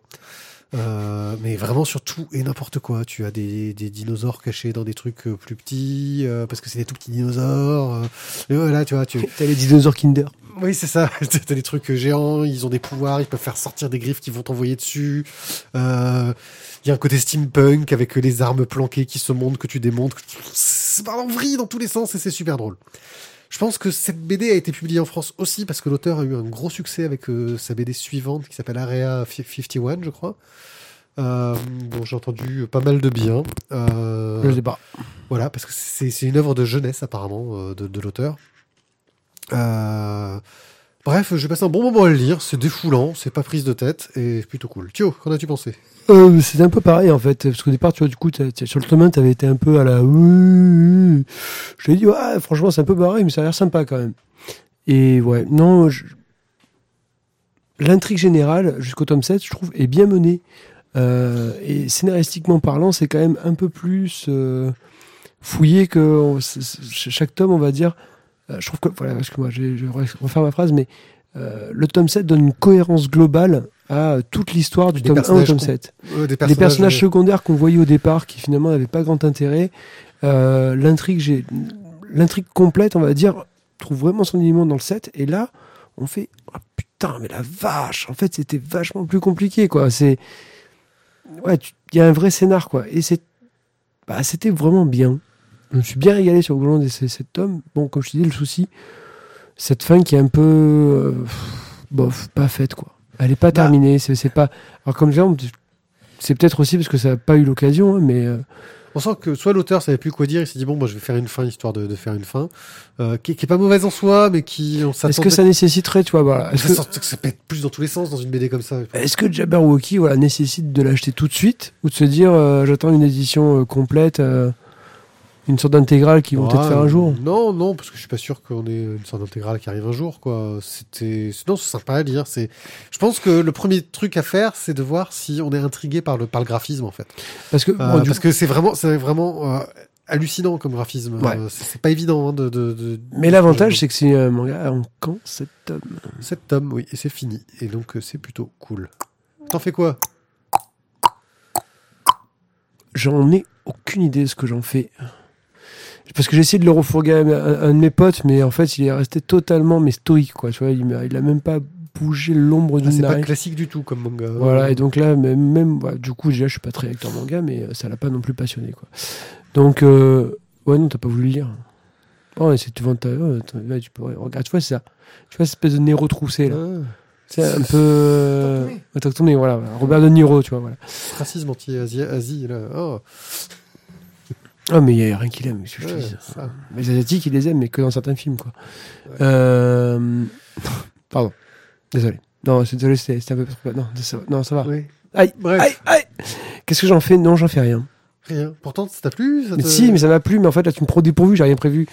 Euh, mais vraiment sur tout et n'importe quoi. Tu as des, des dinosaures cachés dans des trucs euh, plus petits euh, parce que c'est des tout petits dinosaures. euh. et voilà, tu vois, tu, T'as les dinosaures Kinder. oui, c'est ça. T'as des trucs géants, ils ont des pouvoirs, ils peuvent faire sortir des griffes qui vont t'envoyer dessus. Euh, Il y a un côté steampunk avec les armes planquées qui se montent, que tu démontes. que tu- Ça part en vrille dans tous les sens et c'est super drôle. Je pense que cette BD a été publiée en France aussi parce que l'auteur a eu un gros succès avec euh, sa BD suivante qui s'appelle Area 51, je crois. Euh, dont j'ai entendu pas mal de bien. Euh, Je sais pas. voilà, parce que c'est une œuvre de jeunesse apparemment euh, de, de l'auteur. Bref, j'ai passé un bon moment à le lire. C'est défoulant, c'est pas prise de tête et plutôt cool. Thio, qu'en as-tu pensé? Euh, c'était un peu pareil en fait, parce qu'au départ, tu vois, du coup, sur le tome 1, t'avais été un peu à la. Je t'ai dit, franchement, c'est un peu pareil, mais ça a l'air sympa quand même. Et ouais, non, l'intrigue générale jusqu'au tome 7, je trouve, est bien menée. Euh, et scénaristiquement parlant, c'est quand même un peu plus euh, fouillé que chaque tome, on va dire. Euh, je trouve que, voilà, parce que moi, je vais, je refaire ma phrase, mais euh, le tome 7 donne une cohérence globale à toute l'histoire du Des tome 1 au tome con- 7 Euh, Des personnages euh, secondaires qu'on voyait au départ qui finalement n'avaient pas grand intérêt. Euh, l'intrigue j'ai l'intrigue complète on va dire trouve vraiment son élément dans le set et là on fait oh, putain mais la vache! En fait c'était vachement plus compliqué quoi. C'est ouais il y a un vrai scénar quoi. Et c'est bah, c'était vraiment bien je me suis bien régalé sur le long de ces sept tomes bon comme je te dis le souci cette fin qui est un peu euh, bof pas faite quoi elle est pas Bah. terminée c'est pas alors comme exemple c'est peut-être aussi parce que ça n'a pas eu l'occasion, hein, mais euh, On sent que soit l'auteur savait plus quoi dire, il s'est dit bon, moi je vais faire une fin histoire de, de faire une fin, euh, qui, qui est pas mauvaise en soi, mais qui on est-ce s'attendait. que ça nécessiterait, tu vois, voilà, est-ce que, que ça pète plus dans tous les sens dans une BD comme ça. est-ce que Jabberwocky voilà, nécessite de l'acheter tout de suite ou de se dire euh, j'attends une édition euh, complète, euh, une sorte d'intégrale qu'ils vont peut-être faire un jour Non, non, parce que je suis pas sûr qu'on ait une sorte d'intégrale qui arrive un jour, quoi. C'était, non, c'est sympa à lire. C'est, je pense que le premier truc à faire, c'est de voir si on est intrigué par le, par le graphisme, en fait. Parce que, Euh, bon, parce que c'est vraiment, c'est vraiment euh, hallucinant comme graphisme. Ouais. Euh, c'est pas évident hein, de, de, de- Mais l'avantage, c'est que c'est un manga en quand cet tome. Sept tomes, oui, et c'est fini. Et donc, euh, c'est plutôt cool. T'en fais quoi? J'en ai aucune idée de ce que j'en fais. Parce que j'ai essayé de le refourguer à un, un de mes potes, mais en fait, il est resté totalement mais stoïque, quoi. Tu vois, il, il a même pas bougé l'ombre Ah, d'une C'est pas classique du tout comme manga. Voilà, et donc là, même, même bah, du coup, déjà, je suis pas très lecteur manga, mais euh, ça l'a pas non plus passionné, quoi. Donc, euh, ouais, non, t'as pas voulu le lire. Oh, et c'est tu vends ta. attends, là, tu peux, regarde, tu vois, c'est ça. Tu vois, cette espèce de nez retroussé, là. Ah, C'est un peu. Euh, autochtone, voilà, voilà. Robert De Niro, tu vois, voilà. racisme anti-Asie, Asie, là. Oh, Ah, mais il y a rien qu'il aime, qu'est-ce que je te ouais, dis. ça. Les Asiatiques, ils les aiment, mais que dans certains films, quoi. Euh... Pardon. Désolé. Non, désolé, c'était un peu trop. Non, ça, va. non, ça va. Oui. Aïe, Bref. aïe, aïe. Qu'est-ce que j'en fais? Non, j'en fais rien. Rien. Pourtant, ça t'a plu ça Mais te- si, mais ça m'a plu, mais en fait, là, tu me prends dépourvu, j'ai rien prévu.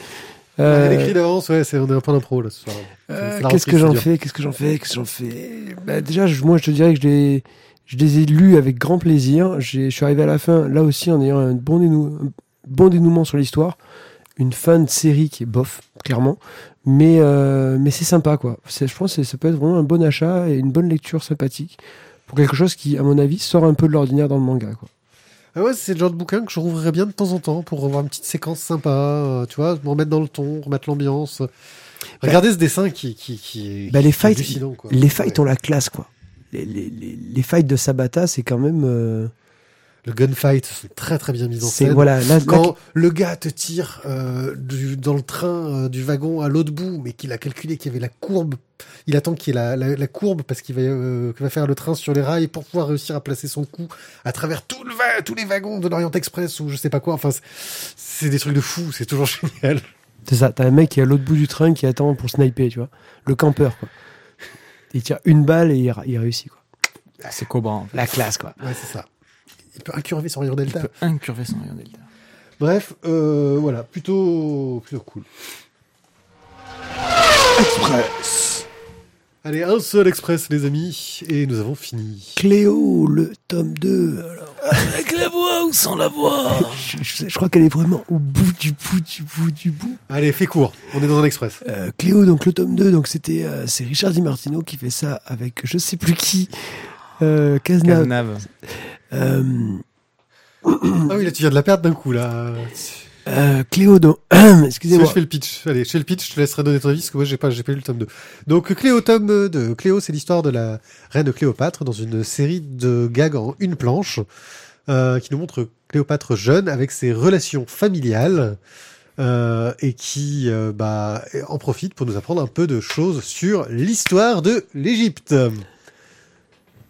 On Euh, a écrit d'avance, ouais, c'est, on est un peu d'impro là ce soir. euh, Qu'est-ce que j'en fais? Qu'est-ce que j'en fais? Qu'est-ce que j'en fais? Bah, Déjà, je- moi, je te dirais que je les, je les ai lus avec grand plaisir. Je suis arrivé à la fin, là aussi, en ayant un bon, un bon dénouement sur l'histoire. Une fin de série qui est bof, clairement. Mais, euh, mais c'est sympa, quoi. Je pense que ça peut être vraiment un bon achat et une bonne lecture sympathique pour quelque chose qui, à mon avis, sort un peu de l'ordinaire dans le manga, quoi. Ah ouais, c'est le genre de bouquin que je rouvrirais bien de temps en temps pour revoir une petite séquence sympa, euh, tu vois, me remettre dans le ton, remettre l'ambiance. Regardez ce dessin qui, qui, qui est, Bah, qui les fights, quoi. Les fights Ouais. ont la classe, quoi. Les, les, les, les fights de Sabata, c'est quand même. euh, Le gunfight sont très très bien mis en scène. voilà, là, là, Quand le gars te tire euh, du- dans le train euh, du wagon à l'autre bout, mais qu'il a calculé qu'il y avait la courbe, il attend qu'il y ait la, la, la courbe parce qu'il va, euh, qu'il va faire le train sur les rails pour pouvoir réussir à placer son coup à travers tout le va- tous les wagons de l'Orient Express ou je sais pas quoi. Enfin, c'est- des trucs de fou, c'est toujours génial. c'est ça. T'as un mec qui est à l'autre bout du train qui attend pour sniper, tu vois. Le campeur, quoi. Il tire une balle et il, réussit, quoi. C'est Cobra. En fait. La classe, quoi. Ouais, c'est ça. Il peut incurver son rayon Il delta. peut incurver son rayon delta. Bref, euh, voilà, plutôt, plutôt cool. Allez, un seul express, les amis, et nous avons fini. Cléo, le tome 2. Alors, Avec la voix ou sans la voix? Je, je- je crois qu'elle est vraiment au bout du bout du bout du bout. Allez, fais court. On est dans un express. Euh, Cléo, donc le tome 2, donc c'était euh, c'est Richard Di Martino qui fait ça avec je sais plus qui. Euh, Cazenave. Cazenave. Euh, Ah oui, là, tu viens de la perdre d'un coup, là. euh, Cléo, donc. Je Excusez-moi. fais le pitch. Allez, je fais le pitch, je te laisserai donner ton avis, parce que moi, j'ai pas, j'ai pas lu le tome 2. Donc, Cléo, tome 2. Cléo, c'est l'histoire de la reine Cléopâtre dans une série de gags en une planche, euh, qui nous montre Cléopâtre jeune avec ses relations familiales, euh, et qui, bah, en profite pour nous apprendre un peu de choses sur l'histoire de l'Égypte.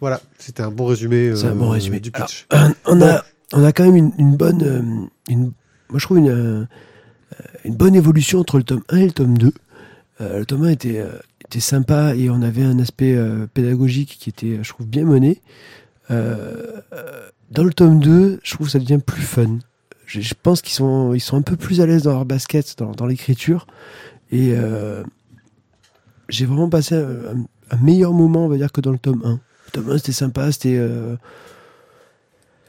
Voilà. C'était un bon résumé, euh, C'est un bon résumé. du pitch. on, Bon. a, on a quand même une, une bonne. euh, une, moi, je trouve une, euh, une bonne évolution entre le tome 1 et le tome 2. Euh, le tome 1 était, était sympa et on avait un aspect euh, pédagogique qui était, je trouve, bien mené. Euh, dans le tome 2, je trouve que ça devient plus fun. Je, je pense qu'ils sont, ils sont un peu plus à l'aise dans leur basket, dans, dans l'écriture. Et euh, j'ai vraiment passé un, un- un meilleur moment, on va dire, que dans le tome 1. Le tome 1, c'était sympa, c'était. euh,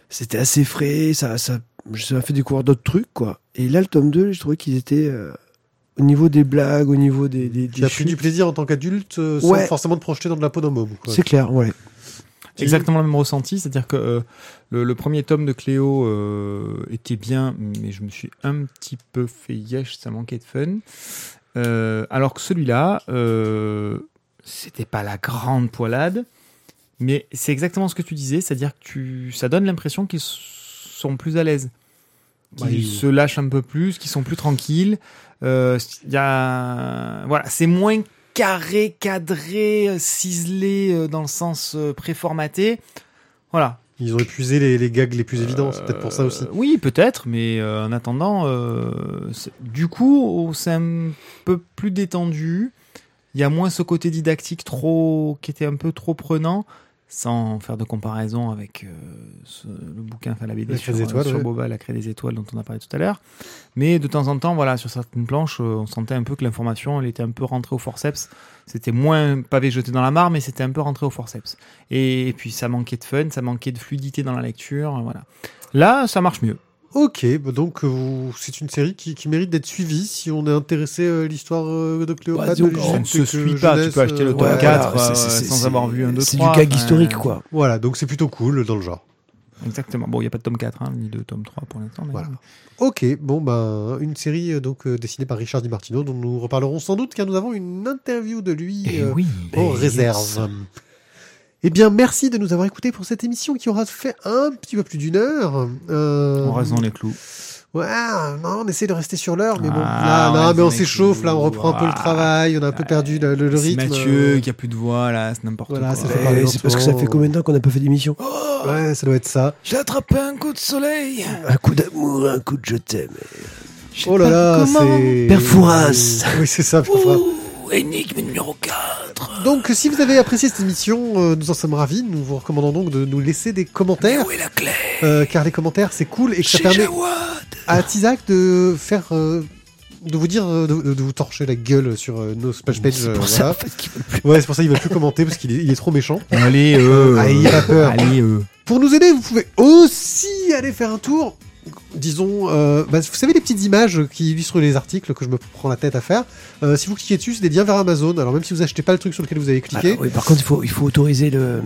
c'était assez frais, ça, ça, ça m'a fait découvrir d'autres trucs, quoi. Et là, le tome 2, je trouvais qu'ils étaient euh, au niveau des blagues, au niveau des. des, Tu des as pris du plaisir en tant qu'adulte, euh, sans Ouais. forcément te projeter dans de la peau d'un môme. C'est clair, ouais. Exactement le même ressenti, c'est-à-dire que euh, le, le premier tome de Cléo euh, était bien, mais je me suis un petit peu fait yesh, ça manquait de fun. Euh, alors que celui-là, euh, c'était pas la grande poilade, mais c'est exactement ce que tu disais, c'est-à-dire que tu, ça donne l'impression qu'ils sont plus à l'aise, qu'ils ils- se lâchent un peu plus, qu'ils sont plus tranquilles. Euh, y a, voilà, c'est moins carré, cadré, euh, ciselé euh, dans le sens euh, préformaté. Voilà. Ils ont épuisé les, les gags les plus évidents, c'est peut-être pour ça aussi. Euh, oui, peut-être, mais euh, en attendant, du coup, c'est un peu plus détendu. Il y a moins ce côté didactique trop, qui était un peu trop prenant, sans faire de comparaison avec euh, ce- le bouquin, enfin la BD La sur, des Étoiles, sur ouais. Boba, la Crée des Étoiles, dont on a parlé tout à l'heure. Mais de temps en temps, voilà, sur certaines planches, euh, on sentait un peu que l'information, elle était un peu rentrée au forceps. C'était moins pavé jeté dans la mare, mais c'était un peu rentré au forceps. Et, et puis ça manquait de fun, ça manquait de fluidité dans la lecture, voilà. Là, ça marche mieux. Ok, bah donc euh, c'est une série qui, qui mérite d'être suivie si on est intéressé à l'histoire euh, de Cléopâtre. Bah, disons de Ça ne se suit pas, tu jeunesse, peux acheter le euh, tome ouais, 4 voilà. euh, c'est- c'est- sans avoir vu un, deux, C'est trois, du gag enfin, historique, quoi. Voilà, donc c'est plutôt cool dans le genre. Exactement. Bon, il n'y a pas de tome 4, hein, ni de tome 3 pour l'instant. Voilà. Ok, bon ben une série euh, donc euh, dessinée par Richard Di Martino dont nous reparlerons sans doute car nous avons une interview de lui Eh euh, oui. en yes. Eh bien, merci de nous avoir écoutés pour cette émission qui aura fait un petit peu plus d'une heure. Euh, On reste dans les clous. Ouais, non, on essaie de rester sur l'heure, mais bon, Ah, là, on non, reste mais on s'échauffe, là, on reprend un peu le Ah. travail, on a un peu perdu le, le- le rythme. Mathieu qui a plus de voix, là, c'est n'importe Voilà, quoi. ça fait parler Eh, C'est parce que ça fait combien de temps qu'on n'a pas fait d'émission Ouais, ça doit être ça. J'ai attrapé un coup de soleil. Un coup d'amour, un coup de je t'aime. Oh là là, c'est. Père Fouras. Oui, c'est ça, Père Fouras. Énigme numéro 4. Donc, si vous avez apprécié cette émission, euh, nous en sommes ravis. Nous vous recommandons donc de nous laisser des commentaires, Où est la clé euh, car les commentaires, c'est cool et que ça Chez permet Jawad. à Tizak de faire. euh, de vous dire, euh, de, de vous torcher la gueule sur euh, nos splash pages. C'est euh, pour voilà. en fait, qu'il veut plus. Ouais, c'est pour ça qu'il va plus commenter parce qu'il est, il est trop méchant. Allez, euh. Ah, il a peur. Allez, euh. Pour nous aider, vous pouvez aussi aller faire un tour. Disons, euh, bah, vous savez les petites images qui illustrent les articles que je me prends la tête à faire. Euh, si vous cliquez dessus, c'est des liens vers Amazon. Alors même si vous achetez pas le truc sur lequel vous avez cliqué, Ah, oui, par contre, il faut, il faut autoriser le,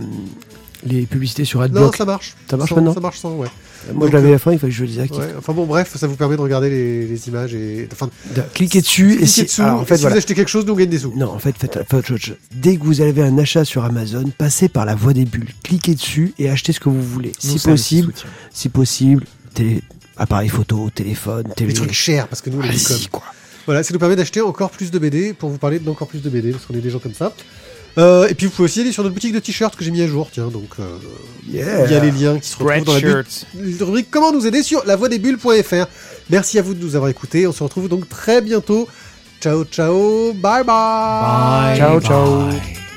les publicités sur non, AdBlock. ça marche. Ça marche Sans- maintenant Ça marche sans, ouais. Moi, Donc, je l'avais à la fin, il fallait que je le désactive. ouais. Enfin bon, bref, ça vous permet de regarder les, les images et enfin. De- Cliquez dessus et cliquez si, dessous. alors, en et fait, si voilà. vous achetez quelque chose, nous on gagne des sous. Non, en fait, faites, faites. Dès que vous avez un achat sur Amazon, passez par la voie des bulles. Cliquez dessus et achetez ce que vous voulez. Nous, si possible, si possible, télé, appareil photo, téléphone, télé. Les trucs chers parce que nous on est comme. quoi. Voilà, ça nous permet d'acheter encore plus de BD pour vous parler d'encore plus de BD parce qu'on est des gens comme ça. Euh, et puis vous pouvez aussi aller sur notre boutique de t-shirts que j'ai mis à jour, tiens. Donc euh, Yeah. il y a les liens qui se retrouvent dans la bu- rubrique Comment nous aider sur lavoidesbulles.fr. Merci à vous de nous avoir écoutés. On se retrouve donc très bientôt. Ciao, ciao. Bye bye. Bye. Ciao, ciao. Bye.